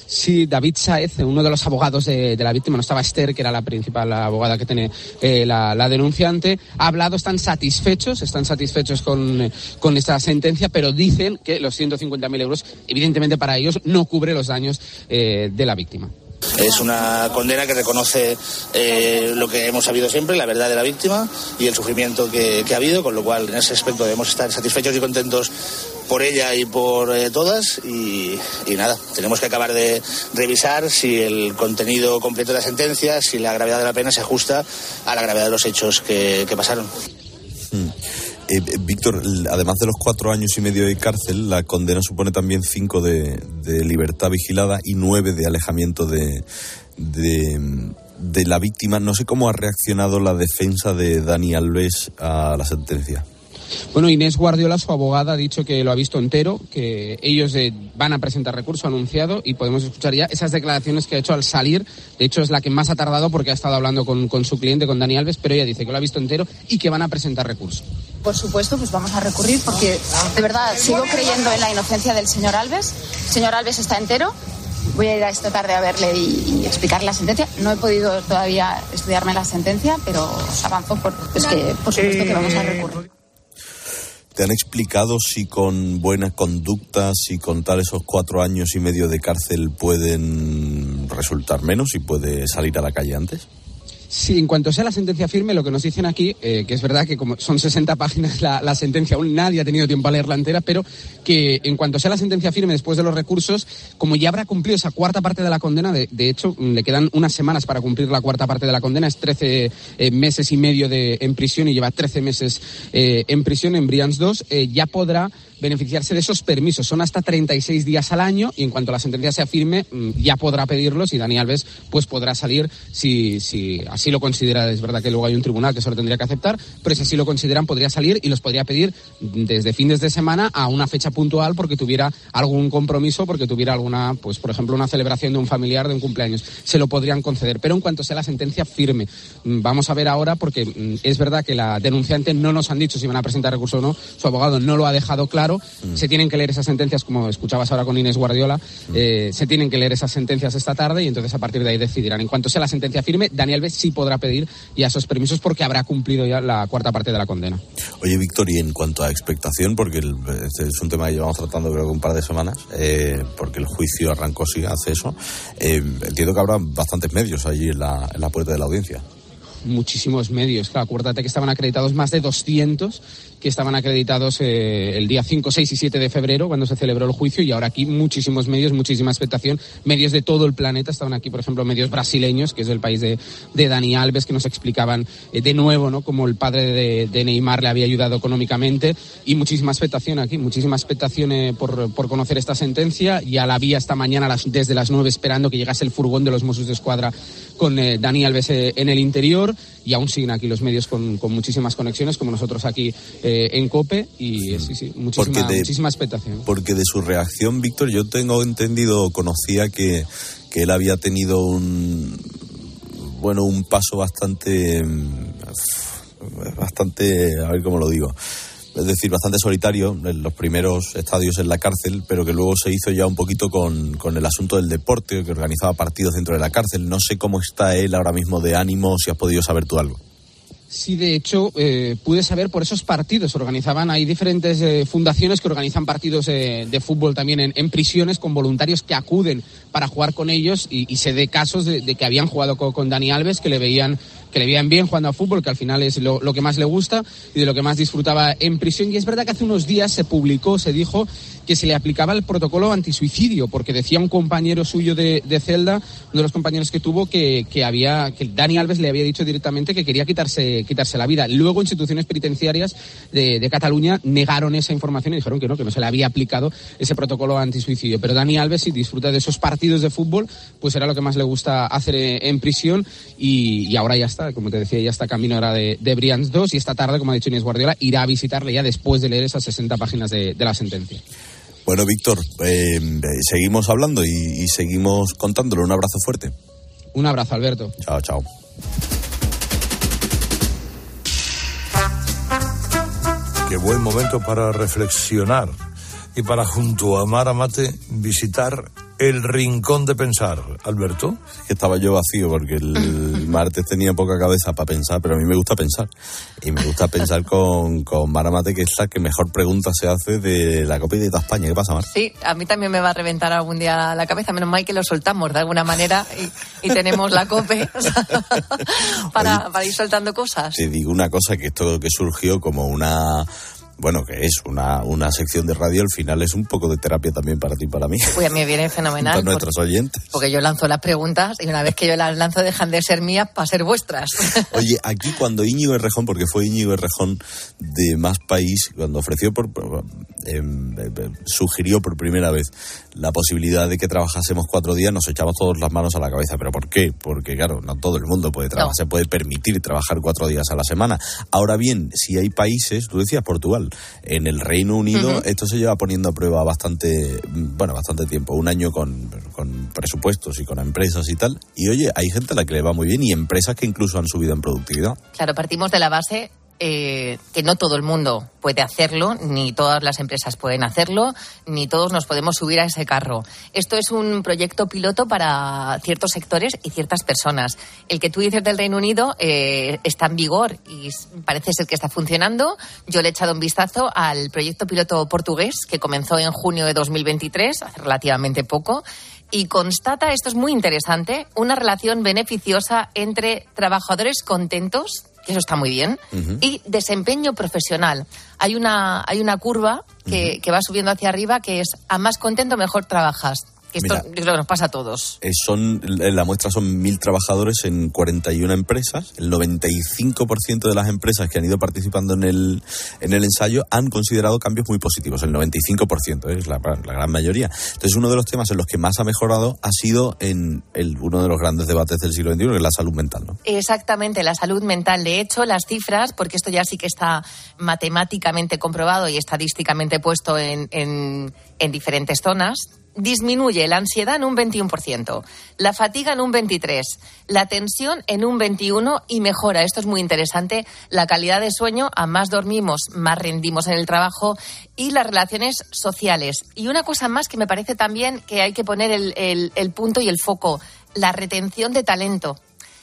Sí, David Saez, uno de los abogados de, de la víctima, no estaba Esther, que era la principal abogada que tiene eh, la, la denunciante, ha hablado, están satisfechos, están satisfechos con, eh, con esta sentencia, pero dicen que los 150.000 euros, evidentemente para ellos, no cubre los daños eh, de la víctima. Es una condena que reconoce eh, lo que hemos sabido siempre, la verdad de la víctima y el sufrimiento que, ha habido, con lo cual en ese aspecto debemos estar satisfechos y contentos por ella y por eh, todas y, nada, tenemos que acabar de revisar si el contenido completo de la sentencia, si la gravedad de la pena se ajusta a la gravedad de los hechos que, pasaron. Eh, eh, Víctor, además de los cuatro años y medio de cárcel, la condena supone también cinco de, de libertad vigilada y nueve de alejamiento de, de, de la víctima. No sé cómo ha reaccionado la defensa de Dani Alves a la sentencia. Bueno, Inés Guardiola, su abogada, ha dicho que lo ha visto entero, que ellos eh, van a presentar recurso anunciado y podemos escuchar ya esas declaraciones que ha hecho al salir. De hecho, es la que más ha tardado porque ha estado hablando con, su cliente, con Dani Alves, pero ella dice que lo ha visto entero y que van a presentar recurso. Por supuesto, pues vamos a recurrir porque de verdad sigo creyendo en la inocencia del señor Alves. El señor Alves está entero. Voy a ir a esta tarde a verle y, explicarle la sentencia. No he podido todavía estudiarme la sentencia, pero avanzo por, es que por supuesto que vamos a recurrir. ¿Te han explicado si con buena conducta, si con tal esos cuatro años y medio de cárcel pueden resultar menos y puede salir a la calle antes? Sí, en cuanto sea la sentencia firme, lo que nos dicen aquí, eh, que es verdad que como son 60 páginas la, la sentencia, aún nadie ha tenido tiempo a leerla entera, pero que en cuanto sea la sentencia firme después de los recursos, como ya habrá cumplido esa cuarta parte de la condena, de, de hecho mm, le quedan unas semanas para cumplir la cuarta parte de la condena, es 13 eh, meses y medio de, en prisión y lleva 13 meses eh, en prisión en Brians 2, eh, ya podrá beneficiarse de esos permisos. Son hasta 36 días al año y en cuanto la sentencia sea firme mm, ya podrá pedirlos y Dani Alves pues podrá salir si, si así lo considera. Es verdad que luego hay un tribunal que eso lo tendría que aceptar, pero si así lo consideran podría salir y los podría pedir desde fines de semana a una fecha puntual porque tuviera algún compromiso, porque tuviera alguna, pues por ejemplo, una celebración de un familiar de un cumpleaños. Se lo podrían conceder, pero en cuanto sea la sentencia firme. Mm, Vamos a ver ahora porque mm, es verdad que la denunciante no nos han dicho si van a presentar recurso o no. Su abogado no lo ha dejado claro claro. Se tienen que leer esas sentencias, como escuchabas ahora con Inés Guardiola, eh, se tienen que leer esas sentencias esta tarde y entonces a partir de ahí decidirán. En cuanto sea la sentencia firme, Daniel Alves sí podrá pedir ya esos permisos porque habrá cumplido ya la cuarta parte de la condena. Oye, Víctor, y en cuanto a expectación, porque el- este es un tema que llevamos tratando creo que un par de semanas, eh, porque el juicio arrancó sí hace eso, eh, entiendo que habrá bastantes medios allí en la, en la puerta de la audiencia. muchísimos medios. Claro, acuérdate que estaban acreditados más de 200 que estaban acreditados eh, el día 5, 6 y 7 de febrero cuando se celebró el juicio y ahora aquí muchísimos medios, muchísima expectación. Medios de todo el planeta estaban aquí, por ejemplo, medios brasileños, que es el país de, de Dani Alves, que nos explicaban eh, de nuevo ¿no? cómo el padre de, Neymar le había ayudado económicamente y muchísima expectación aquí, muchísima expectación eh, por, por conocer esta sentencia. Ya la vi esta mañana a desde las 9 esperando que llegase el furgón de los Mossos de Escuadra con Dani Alves en el interior y aún siguen aquí los medios con, con muchísimas conexiones como nosotros aquí eh, en COPE y sí, sí, muchísima, de- muchísima expectación. Porque de su reacción, Víctor, yo tengo entendido, conocía que, que él había tenido un, bueno, un paso bastante, mm, bastante, a ver cómo lo digo, es decir, bastante solitario en los primeros estadios en la cárcel, pero que luego se hizo ya un poquito con, con el asunto del deporte, que organizaba partidos dentro de la cárcel. No sé cómo está él ahora mismo de ánimo, si has podido saber tú algo. Sí, de hecho, eh, pude saber por esos partidos. Organizaban, hay diferentes eh, fundaciones que organizan partidos eh, de fútbol también en, prisiones con voluntarios que acuden para jugar con ellos y, sé de casos de, que habían jugado co- con, Dani Alves, que le veían que le veían bien jugando a fútbol, que al final es lo, que más le gusta y de lo que más disfrutaba en prisión. Y es verdad que hace unos días se publicó, se dijo que se le aplicaba el protocolo antisuicidio, porque decía un compañero suyo de, celda, uno de los compañeros que tuvo, que, había, que Dani Alves le había dicho directamente que quería quitarse, quitarse la vida. Luego, instituciones penitenciarias de, Cataluña negaron esa información y dijeron que no, que no se le había aplicado ese protocolo antisuicidio. Pero Dani Alves, si disfruta de esos partidos de fútbol, pues era lo que más le gusta hacer eh, en prisión y ahora ya está, como te decía, ya está camino ahora de, de Brians 2 y esta tarde, como ha dicho Inés Guardiola, irá a visitarle ya después de leer esas 60 páginas de, de la sentencia. Bueno, Víctor, eh, seguimos hablando y, y seguimos contándolo. Un abrazo fuerte. Un abrazo, Alberto. Chao, chao. Qué buen momento para reflexionar y para junto a Mara Mate visitar el rincón de pensar. Alberto. que estaba yo vacío porque el martes tenía poca cabeza para pensar, pero a mí me gusta pensar. Y me gusta pensar con, con Mara Mate, que es la que mejor pregunta se hace de la Copa de España. ¿Qué pasa, Mar? Sí, a mí también me va a reventar algún día la cabeza. Menos mal que lo soltamos de alguna manera y, y tenemos la COPE para, para ir soltando cosas. Te digo una cosa, que esto que surgió como una... Bueno, que es una, una sección de radio, al final es un poco de terapia también para ti y para mí. Uy, a mí me viene fenomenal. para porque- nuestros oyentes. Porque yo lanzo las preguntas y una vez que yo las lanzo dejan de ser mías para ser vuestras. Oye, aquí cuando Íñigo Errejón, porque fue Íñigo Errejón de Más País, cuando ofreció, por, em, em, em, sugirió por primera vez la posibilidad de que trabajásemos cuatro días, nos echamos todos las manos a la cabeza. ¿Pero por qué? Porque, claro, no todo el mundo puede trabajar, No. se puede permitir trabajar cuatro días a la semana. Ahora bien, si hay países, tú decías Portugal, en el Reino Unido esto se lleva poniendo a prueba bastante, bueno, bastante tiempo, un año con, con presupuestos y con empresas y tal. Y oye, hay gente a la que le va muy bien y empresas que incluso han subido en productividad. Claro, partimos de la base eh, que no todo el mundo puede hacerlo, ni todas las empresas pueden hacerlo, ni todos nos podemos subir a ese carro. Esto es un proyecto piloto para ciertos sectores y ciertas personas. El que tú dices del Reino Unido eh, está en vigor y parece ser que está funcionando. Yo le he echado un vistazo al proyecto piloto portugués que comenzó en junio de 2023, hace relativamente poco. Y constata, esto es muy interesante, una relación beneficiosa entre trabajadores contentos, que eso está muy bien, y desempeño profesional. Hay una, hay una curva que, que va subiendo hacia arriba que es a más contento mejor trabajas. Esto Mira. yo creo que nos pasa a todos. Eh, son, la muestra son mil trabajadores en 41 empresas. El 95% de las empresas que han ido participando en el, en el ensayo han considerado cambios muy positivos. El 95%, ¿eh? es la, la gran mayoría. Entonces, uno de los temas en los que más ha mejorado ha sido en el, uno de los grandes debates del siglo XXI, que es la salud mental. ¿no? Exactamente, la salud mental. De hecho, las cifras, porque esto ya sí que está matemáticamente comprobado y estadísticamente puesto en, en- en diferentes zonas, disminuye la ansiedad en un 21%, la fatiga en un 23%, la tensión en un 21% y mejora, esto es muy interesante, la calidad de sueño, a más dormimos, más rendimos en el trabajo y las relaciones sociales. Y una cosa más que me parece también que hay que poner el, el- el punto y el foco, la retención de talento.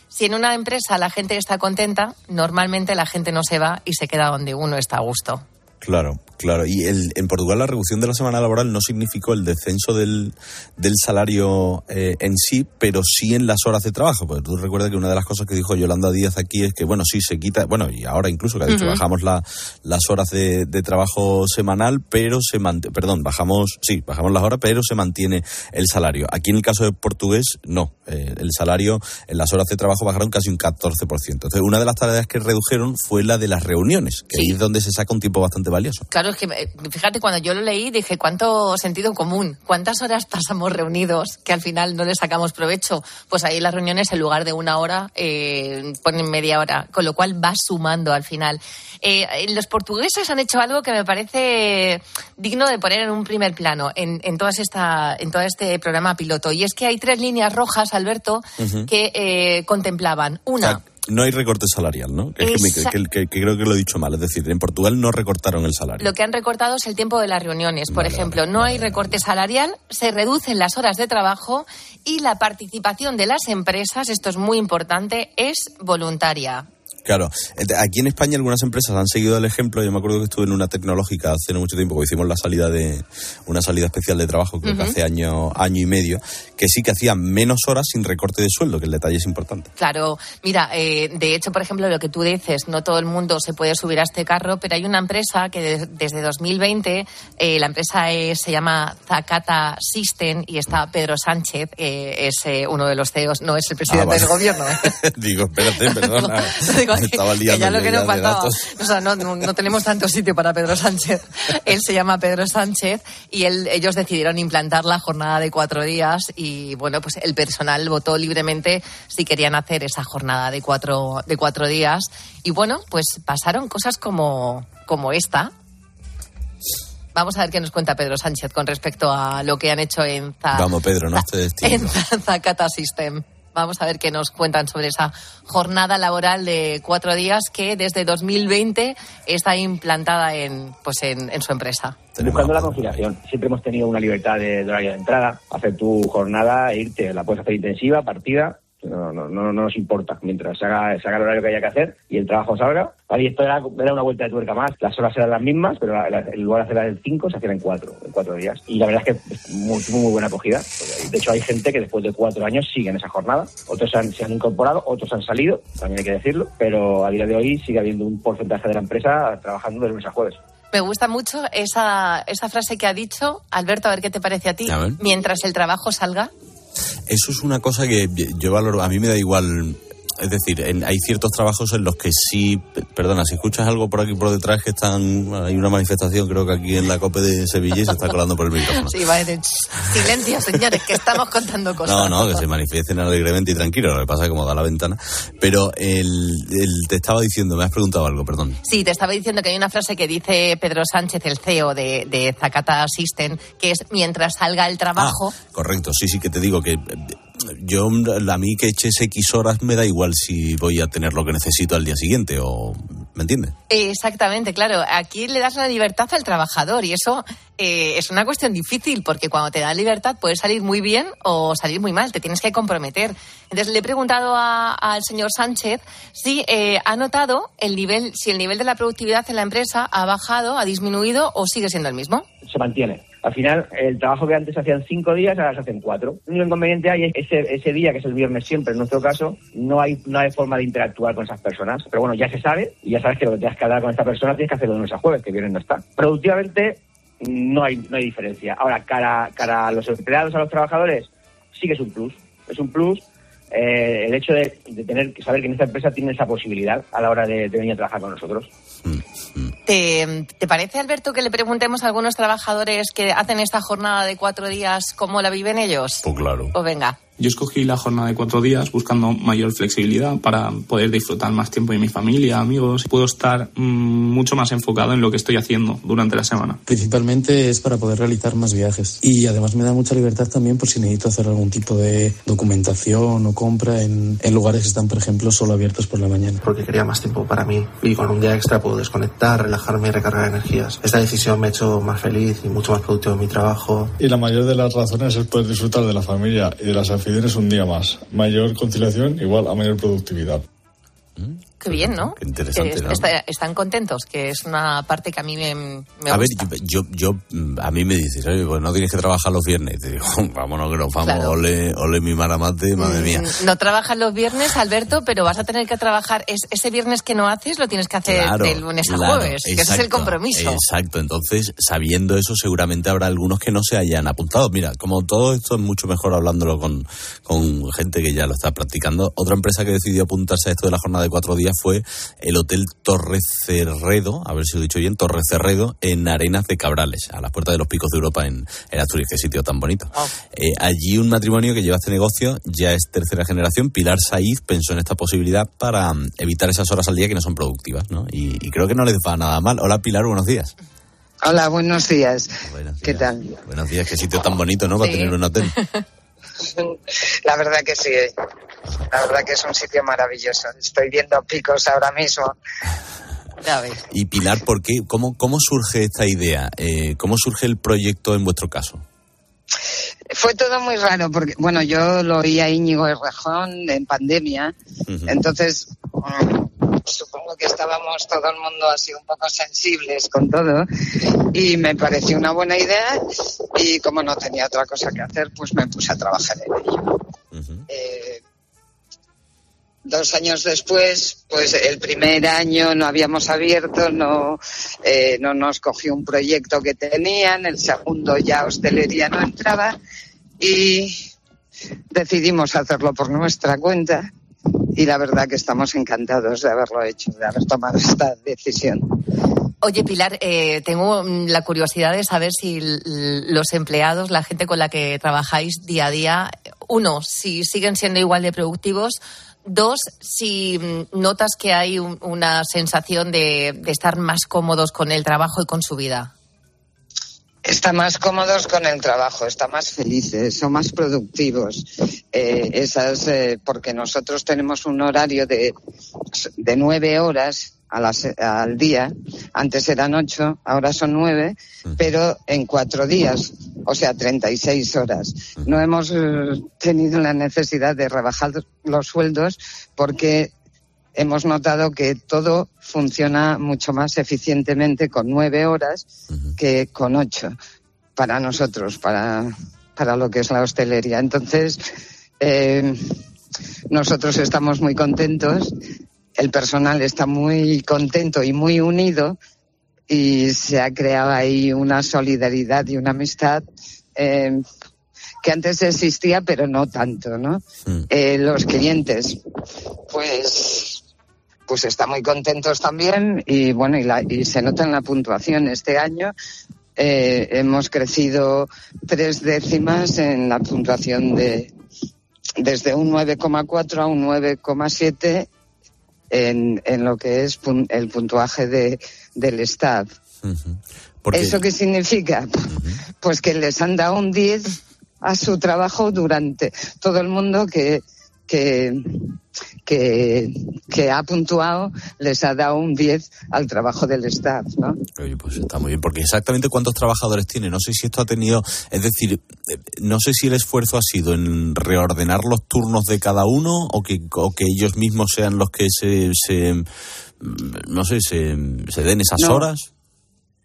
Si en una empresa la gente está contenta, normalmente la gente no se va y se queda donde uno está a gusto. Claro, claro. Y el- en Portugal la reducción de la semana laboral no significó el descenso del, del salario eh, en sí, pero sí en las horas de trabajo. Porque tú recuerdas que una de las cosas que dijo Yolanda Díaz aquí es que, bueno, sí se quita, bueno, y ahora incluso que ha dicho, bajamos la- las horas de, de trabajo semanal, pero se mantiene, perdón, bajamos, sí, bajamos las horas, pero se mantiene el salario. Aquí en el caso de portugués, no. Eh, el salario en las horas de trabajo bajaron casi un 14%. Entonces, una de las tareas que redujeron fue la de las reuniones, que ahí es donde se saca un tiempo bastante valioso. Claro, es que eh, fíjate, cuando yo lo leí dije, ¿cuánto sentido común? ¿Cuántas horas pasamos reunidos que al final no le sacamos provecho? Pues ahí las reuniones, en lugar de una hora, eh, ponen media hora, con lo cual va sumando al final. Eh, los portugueses han hecho algo que me parece digno de poner en un primer plano en, en, todas esta, en todo este programa piloto. Y es que hay tres líneas rojas, Alberto, que eh, contemplaban. Una, no hay recorte salarial, ¿no? Que, es que me- Esa- que- que- que creo que lo he dicho mal. Es decir, en Portugal no recortaron el salario. Lo que han recortado es el tiempo de las reuniones. Por ejemplo, no hay recorte salarial, se reducen las horas de trabajo y la participación de las empresas, esto es muy importante, es voluntaria. Claro, Eh, aquí en España algunas empresas han seguido el ejemplo. Yo me acuerdo que estuve en una tecnológica hace no mucho tiempo, que hicimos la salida de una salida especial de trabajo, creo que hace año, año y medio, que sí que hacían menos horas sin recorte de sueldo, que el detalle es importante. Claro, mira, eh, de hecho, por ejemplo, lo que tú dices, no todo el mundo se puede subir a este carro, pero hay una empresa que de- desde 2020, eh, la empresa es- se llama Zakata System y está Pedro Sánchez, eh, es eh, uno de los CEOs, no es el presidente vale. del gobierno. Digo, espérate, perdona. Digo, me estaba que liando ya lo yo que ya nos de faltaba. datos. O sea, no, no, no tenemos tanto sitio para Pedro Sánchez. Él se llama Pedro Sánchez y él, ellos decidieron implantar la jornada de cuatro días y, bueno, pues el personal votó libremente si querían hacer esa jornada de cuatro, de cuatro días. Y, bueno, pues pasaron cosas como, como esta. Vamos a ver qué nos cuenta Pedro Sánchez con respecto a lo que han hecho en, Za- Vamos, Pedro, no en. Zakata System. Vamos a ver qué nos cuentan sobre esa jornada laboral de cuatro días que desde 2020 está implantada en, pues en, su empresa. Buscando la conciliación. Siempre hemos tenido una libertad de, de horario de entrada, hacer tu jornada e irte. La puedes hacer intensiva, partida, no, no, no, no nos importa. Mientras se haga, se haga el horario que haya que hacer y el trabajo salga. Vale, y esto era, era una vuelta de tuerca más. Las horas eran las mismas, pero la- la- en lugar de hacerlas en cinco, se hacían en cuatro, en cuatro días. Y la verdad es que es muy, tuvo muy buena acogida. De hecho, hay gente que después de cuatro años siguen esa jornada. Otros se han, se han incorporado, otros han salido, también hay que decirlo. Pero a día de hoy sigue habiendo un porcentaje de la empresa trabajando de lunes a jueves. Me gusta mucho esa, esa frase que ha dicho Alberto, a ver qué te parece a ti. A. Mientras el trabajo salga. Eso es una cosa que yo valoro, a mí me da igual. Es decir, en- hay ciertos trabajos en los que sí. Perdona, si escuchas algo por aquí por detrás que están. Hay una manifestación, creo que aquí en la COPE de Sevilla y se está colando por el micrófono. Sí, va a decir, "Shh, silencio, señores, que estamos contando cosas. No, no, que se manifiesten alegremente y tranquilos. Lo que pasa es que como da la ventana. Pero el, el- te estaba diciendo, me has preguntado algo, perdón. Sí, te estaba diciendo que hay una frase que dice Pedro Sánchez, el CEO de, de Zakata System, que es mientras salga el trabajo. Correcto, sí, sí que te digo que yo, a mí que eches X horas me da igual si voy a tener lo que necesito al día siguiente o... ¿Me entiendes? Exactamente, claro. Aquí le das la libertad al trabajador y eso eh, es una cuestión difícil porque cuando te dan libertad puedes salir muy bien o salir muy mal, te tienes que comprometer. Entonces le he preguntado a- al señor Sánchez si eh, ha notado el nivel, si el nivel de la productividad en la empresa ha bajado, ha disminuido o sigue siendo el mismo. se mantiene. Al final, el trabajo que antes hacían cinco días, ahora se hacen cuatro. El único inconveniente hay es ese, ese día, que es el viernes siempre, en nuestro caso, no hay, no hay forma de interactuar con esas personas. Pero bueno, ya se sabe y ya sabes que lo que tienes que hablar con esta persona tienes que hacerlo de lunes a jueves, que viernes no está. Productivamente, no hay, no hay diferencia. Ahora, cara, cara a los empleados, a los trabajadores, sí que es un plus. Es un plus eh, el hecho de, de tener que saber que en esta empresa tiene esa posibilidad a la hora de venir a trabajar con nosotros. ¿Te, te parece, Alberto, que le preguntemos a algunos trabajadores que hacen esta jornada de cuatro días cómo la viven ellos? Pues claro. Pues venga. Yo escogí la jornada de cuatro días buscando mayor flexibilidad para poder disfrutar más tiempo de mi familia, amigos. Puedo estar mm, mucho más enfocado en lo que estoy haciendo durante la semana. Principalmente es para poder realizar más viajes y además me da mucha libertad también por si necesito hacer algún tipo de documentación o compra en, en lugares que están, por ejemplo, solo abiertos por la mañana. Porque quería más tiempo para mí y con un día extra puedo desconectar, relajarme y recargar energías. Esta decisión me ha hecho más feliz y mucho más productivo en mi trabajo. Y la mayor de las razones es poder disfrutar de la familia y de las aficiones un día más. Mayor conciliación igual a mayor productividad. Qué bien, ¿no? Qué interesante, Que ¿no? está- están contentos, que es una parte que a mí me, me A ver, gusta. yo, yo, yo, mm, a mí me dices, "Oye, pues no tienes que trabajar los viernes. Te digo, vámonos que nos vamos, Claro. ole, ole mi maramate, madre mía. Mm, No trabajas los viernes, Alberto, pero vas a tener que trabajar. Es, ese viernes que no haces lo tienes que hacer Claro, de lunes a claro, jueves. que ese es el exacto, compromiso. Exacto, entonces, sabiendo eso, seguramente habrá algunos que no se hayan apuntado. Mira, como todo esto es mucho mejor hablándolo con, con gente que ya lo está practicando. Otra empresa que decidió apuntarse a esto de la jornada de cuatro días fue el Hotel Torre Cerredo, a ver si lo he dicho bien, Torre Cerredo, en Arenas de Cabrales, a las puertas de los picos de Europa en, en Asturias. Qué sitio tan bonito. Eh, allí un matrimonio que lleva este negocio, ya es tercera generación, Pilar Saiz pensó en esta posibilidad para mm, evitar esas horas al día que no son productivas, ¿no? Y, y creo que no les va nada mal. Hola Pilar, buenos días. Hola, buenos días. ¿Qué tal? Buenos días, qué sitio tan bonito, ¿no? Para Sí. tener un hotel. La verdad que sí. eh. La verdad que es un sitio maravilloso. Estoy viendo picos ahora mismo. Y Pilar, ¿por qué? ¿Cómo, cómo surge esta idea? Eh, ¿Cómo surge el proyecto en vuestro caso? Fue todo muy raro porque, bueno, yo lo oí a Íñigo Errejón en pandemia. Entonces, supongo que estábamos todo el mundo así un poco sensibles con todo y me pareció una buena idea y como no tenía otra cosa que hacer, pues me puse a trabajar en ello. Eh, dos años después, pues el primer año no habíamos abierto, no, eh, no nos cogió un proyecto que tenían, el segundo ya hostelería no entraba y decidimos hacerlo por nuestra cuenta y la verdad que estamos encantados de haberlo hecho, de haber tomado esta decisión. Oye, Pilar, eh, tengo la curiosidad de saber si los empleados, la gente con la que trabajáis día a día, uno, si siguen siendo igual de productivos, dos, si mm, notas que hay un- una sensación de estar más cómodos con el trabajo y con su vida. Está más cómodos con el trabajo, está más felices, son más productivos. Eh, esas, eh, porque nosotros tenemos un horario de, de nueve horas a las- al día. Antes eran ocho, ahora son nueve, pero en cuatro días, o sea, 36 horas. No hemos eh, tenido la necesidad de rebajar los sueldos porque hemos notado que todo funciona mucho más eficientemente con nueve horas que con ocho para nosotros, para, para lo que es la hostelería. Entonces, eh, nosotros estamos muy contentos, el personal está muy contento y muy unido y se ha creado ahí una solidaridad y una amistad eh, que antes existía, pero no tanto, ¿no? Eh, los clientes, pues pues están muy contentos también y bueno y, la- y se nota en la puntuación este año eh, hemos crecido tres décimas en la puntuación de desde un 9,4 a un 9,7 en, en lo que es pun- el puntuaje de, del staff. Porque- ¿Eso qué significa? Pues que les han dado un 10 a su trabajo durante todo el mundo que, que, que, que ha puntuado les ha dado un 10 al trabajo del staff, ¿no? Oye, pues está muy bien, porque exactamente cuántos trabajadores tiene. No sé si esto ha tenido, es decir, eh, no sé si el esfuerzo ha sido en reordenar los turnos de cada uno o que, o que ellos mismos sean los que se, se mm, no sé, se, se den esas No. horas.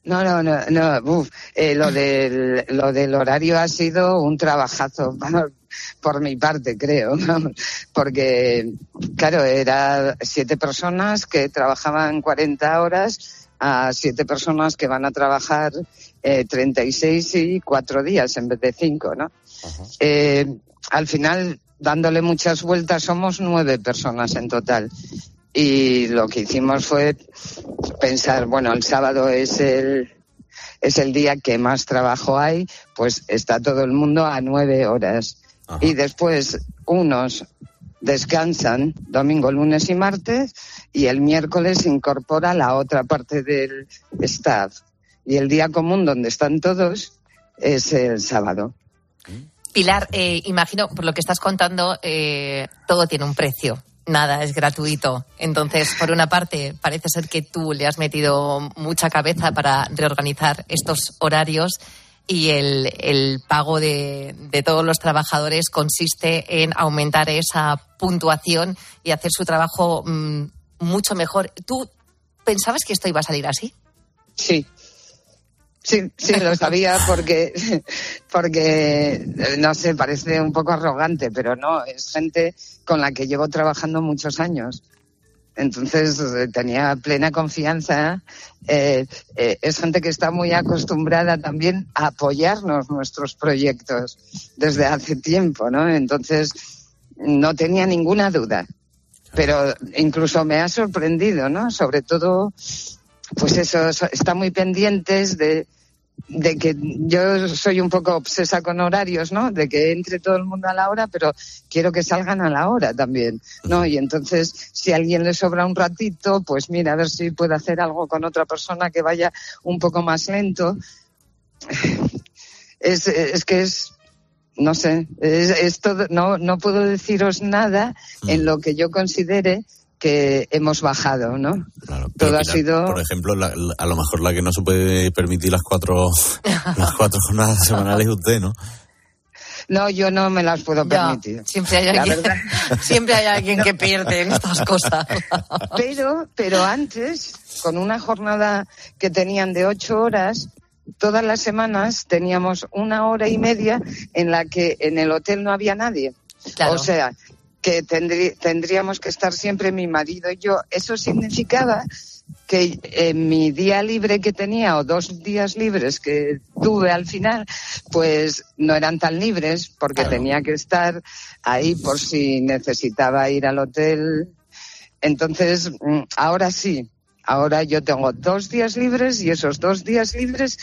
No, no, no, no. uf, eh, lo, del, lo del horario ha sido un trabajazo por mi parte, creo, porque, claro, era siete personas que trabajaban 40 horas a siete personas que van a trabajar eh, 36 y cuatro días en vez de cinco, ¿no? Eh, al final, dándole muchas vueltas, somos nueve personas en total. Y lo que hicimos fue pensar, bueno, el sábado es el, es el día que más trabajo hay, pues está todo el mundo a nueve horas. Y después unos descansan domingo, lunes y martes y el miércoles incorpora la otra parte del staff. Y el día común donde están todos es el sábado. Pilar, eh, imagino, por lo que estás contando, eh, todo tiene un precio. Nada es gratuito. Entonces, por una parte, parece ser que tú le has metido mucha cabeza para reorganizar estos horarios y el, el pago de, de todos los trabajadores consiste en aumentar esa puntuación y hacer su trabajo mm, mucho mejor. ¿Tú pensabas que esto iba a salir así? Sí. Sí, sí, lo sabía porque, porque, no sé, parece un poco arrogante, pero no, es gente con la que llevo trabajando muchos años. Entonces tenía plena confianza. Eh, eh, es gente que está muy acostumbrada también a apoyarnos nuestros proyectos desde hace tiempo, ¿no? Entonces no tenía ninguna duda. Pero incluso me ha sorprendido, ¿no? Sobre todo, pues eso, so- está muy pendientes de, de que yo soy un poco obsesa con horarios, ¿no? De que entre todo el mundo a la hora, pero quiero que salgan a la hora también, ¿no? Y entonces, si a alguien le sobra un ratito, pues mira, a ver si puede hacer algo con otra persona que vaya un poco más lento. Es, es que es, no sé, es, es todo, no, no puedo deciros nada en lo que yo considere que hemos bajado, ¿no? Pero, Todo ha sido Por ejemplo, la- la- a lo mejor la que no se puede permitir las cuatro, las cuatro jornadas semanales es usted, ¿no? No, yo no me las puedo Ya, permitir. siempre hay La alguien, verdad. siempre hay alguien que pierde en estas cosas. Pero, pero antes, con una jornada que tenían de ocho horas, todas las semanas teníamos una hora y media en la que en el hotel no había nadie. Claro. O sea, que tendrí- tendríamos que estar siempre mi marido y yo. Eso significaba que en mi día libre que tenía o dos días libres que tuve al final, pues no eran tan libres porque tenía que estar ahí por si necesitaba ir al hotel. Entonces, mm, ahora sí, ahora yo tengo dos días libres y esos dos días libres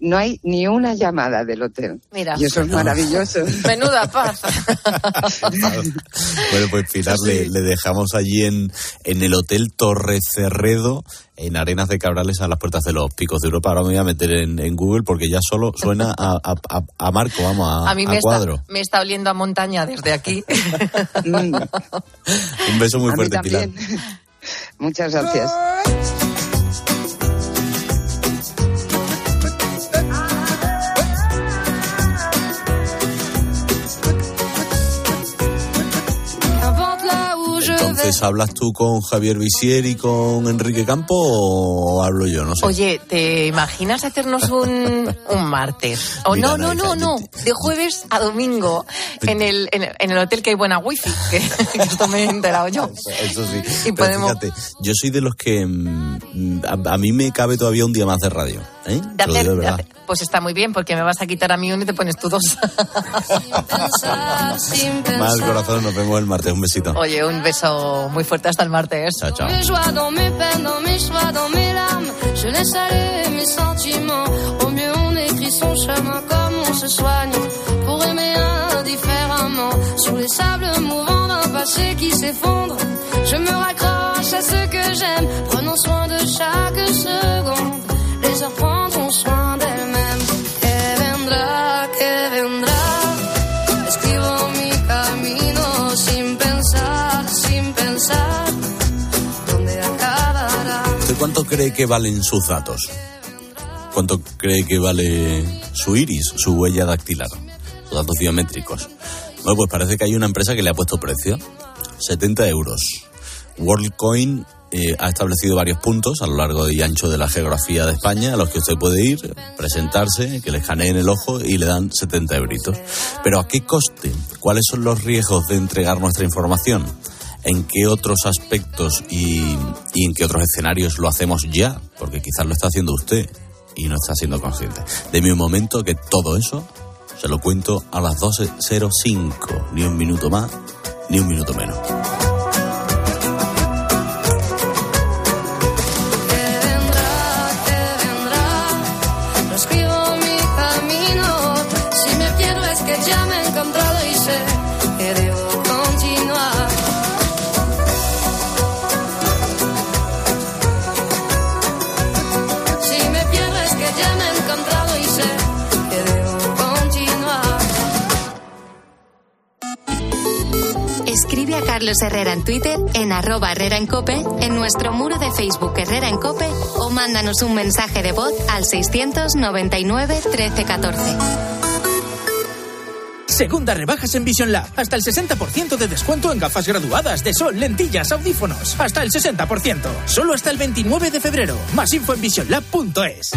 no hay ni una llamada del hotel. Mira. Y eso es maravilloso. Menuda paz. Bueno, pues Pilar, le, le dejamos allí en, en el Hotel Torre Cerredo, en Arenas de Cabrales, a las puertas de los Picos de Europa. Ahora me voy a meter en, en Google porque ya solo suena a, a, a- a Marco, vamos, a, A mí a me está, cuadro. me está oliendo a montaña desde aquí. Un beso muy A mí fuerte, Pilar. Muchas gracias. Entonces, ¿hablas tú con Javier Visier y con Enrique Campo o hablo yo? No sé. Oye, ¿te imaginas hacernos un, un martes? O Mira, no, no, no, no, de jueves a domingo en el, en, en el hotel que hay buena wifi, que, que esto me he enterado yo. Eso sí. Y Pero podemos- fíjate, yo soy de los que mm, a, a mí me cabe todavía un día más de radio. ¿Eh? De hacer- de de hacer- pues está muy bien, porque me vas a quitar a mí uno y te pones tú dos. Mal corazón, nos vemos el martes. Un besito. Oye, un beso muy fuerte hasta el martes. Chao, chao. Mes joies, dans mes peines, dans mes choix, dans mes larmes. Je laisse aller mes sentiments. Au mieux, on écrit son chemin comme on se soigne. Pour aimer indifféremment. Sur les sables mouvants d'un passé qui s'effondre. Je me raccroche à ce que j'aime. Prenons soin de chaque seconde. Cuánto cree que valen sus datos? ¿Cuánto cree que vale su iris, su huella dactilar, sus datos biométricos? Bueno, pues parece que hay una empresa que le ha puesto precio. 70 euros. WorldCoin eh, ha establecido varios puntos a lo largo y ancho de la geografía de España a los que usted puede ir, presentarse, que le escaneen el ojo y le dan 70 euritos. Pero ¿a qué coste? ¿Cuáles son los riesgos de entregar nuestra información? ¿En qué otros aspectos y, en qué otros escenarios lo hacemos ya? Porque quizás lo está haciendo usted y no está siendo consciente. De un momento que todo eso se lo cuento a las 12.05. Ni un minuto más, ni un minuto menos. Carlos Herrera en Twitter, en arroba Herrera en Cope, en nuestro muro de Facebook Herrera en Cope o mándanos un mensaje de voz al 699 1314. Segunda rebajas en Vision Lab. Hasta el 60% de descuento en gafas graduadas de sol, lentillas, audífonos. Hasta el 60%. Solo hasta el 29 de febrero. Más info en visionlab.es.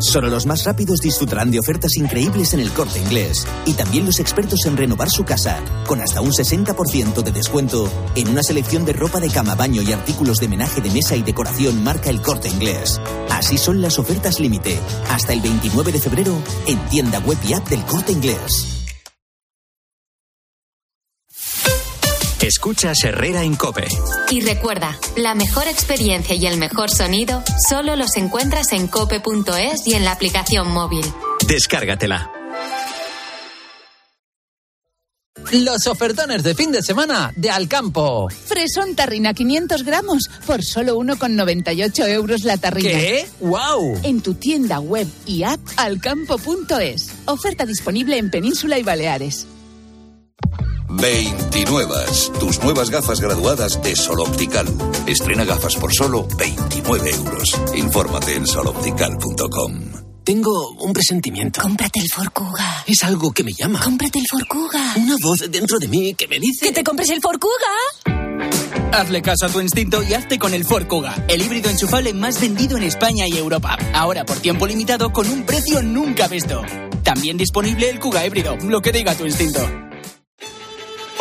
Solo los más rápidos disfrutarán de ofertas increíbles en el corte inglés. Y también los expertos en renovar su casa, con hasta un 60% de descuento en una selección de ropa de cama, baño y artículos de menaje de mesa y decoración marca el corte inglés. Así son las ofertas límite. Hasta el 29 de febrero en tienda web y app del corte inglés. Escuchas Herrera en Cope. Y recuerda, la mejor experiencia y el mejor sonido solo los encuentras en cope.es y en la aplicación móvil. Descárgatela. Los ofertones de fin de semana de Alcampo. Fresón tarrina 500 gramos por solo 1,98 euros la tarrina. ¿Qué? ¡Wow! En tu tienda web y app alcampo.es. Oferta disponible en Península y Baleares. 29. Tus nuevas gafas graduadas de Sol Optical. Estrena gafas por solo 29 euros. Infórmate en soloptical.com. Tengo un presentimiento. Cómprate el Forcuga. Es algo que me llama. Cómprate el Forcuga. Una voz dentro de mí que me dice... ¡Que te compres el Forcuga! Hazle caso a tu instinto y hazte con el Ford Kuga, el híbrido enchufable más vendido en España y Europa. Ahora por tiempo limitado con un precio nunca visto. También disponible el Kuga híbrido, lo que diga tu instinto.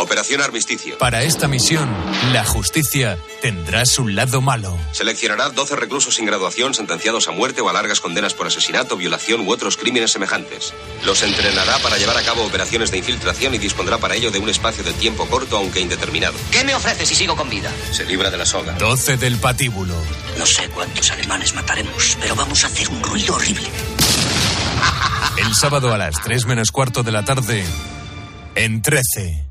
Operación Armisticio. Para esta misión, la justicia tendrá su lado malo. Seleccionará 12 reclusos sin graduación sentenciados a muerte o a largas condenas por asesinato, violación u otros crímenes semejantes. Los entrenará para llevar a cabo operaciones de infiltración y dispondrá para ello de un espacio de tiempo corto aunque indeterminado. ¿Qué me ofreces si sigo con vida? Se libra de la soga. 12 del patíbulo. No sé cuántos alemanes mataremos, pero vamos a hacer un ruido horrible. El sábado a las 3 menos cuarto de la tarde, en 13.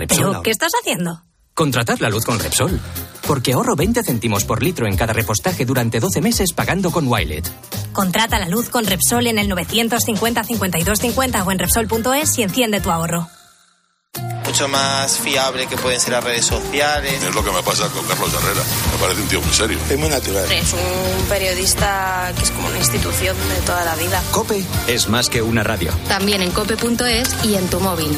Repsol. ¿Pero qué estás haciendo? Contratar la luz con Repsol. Porque ahorro 20 céntimos por litro en cada repostaje durante 12 meses pagando con Wilet. Contrata la luz con Repsol en el 950 52 50 o en Repsol.es y enciende tu ahorro. Mucho más fiable que pueden ser las redes sociales. Es lo que me pasa con Carlos Herrera. Me parece un tío muy serio. Es muy natural. Es un periodista que es como una institución de toda la vida. Cope es más que una radio. También en cope.es y en tu móvil.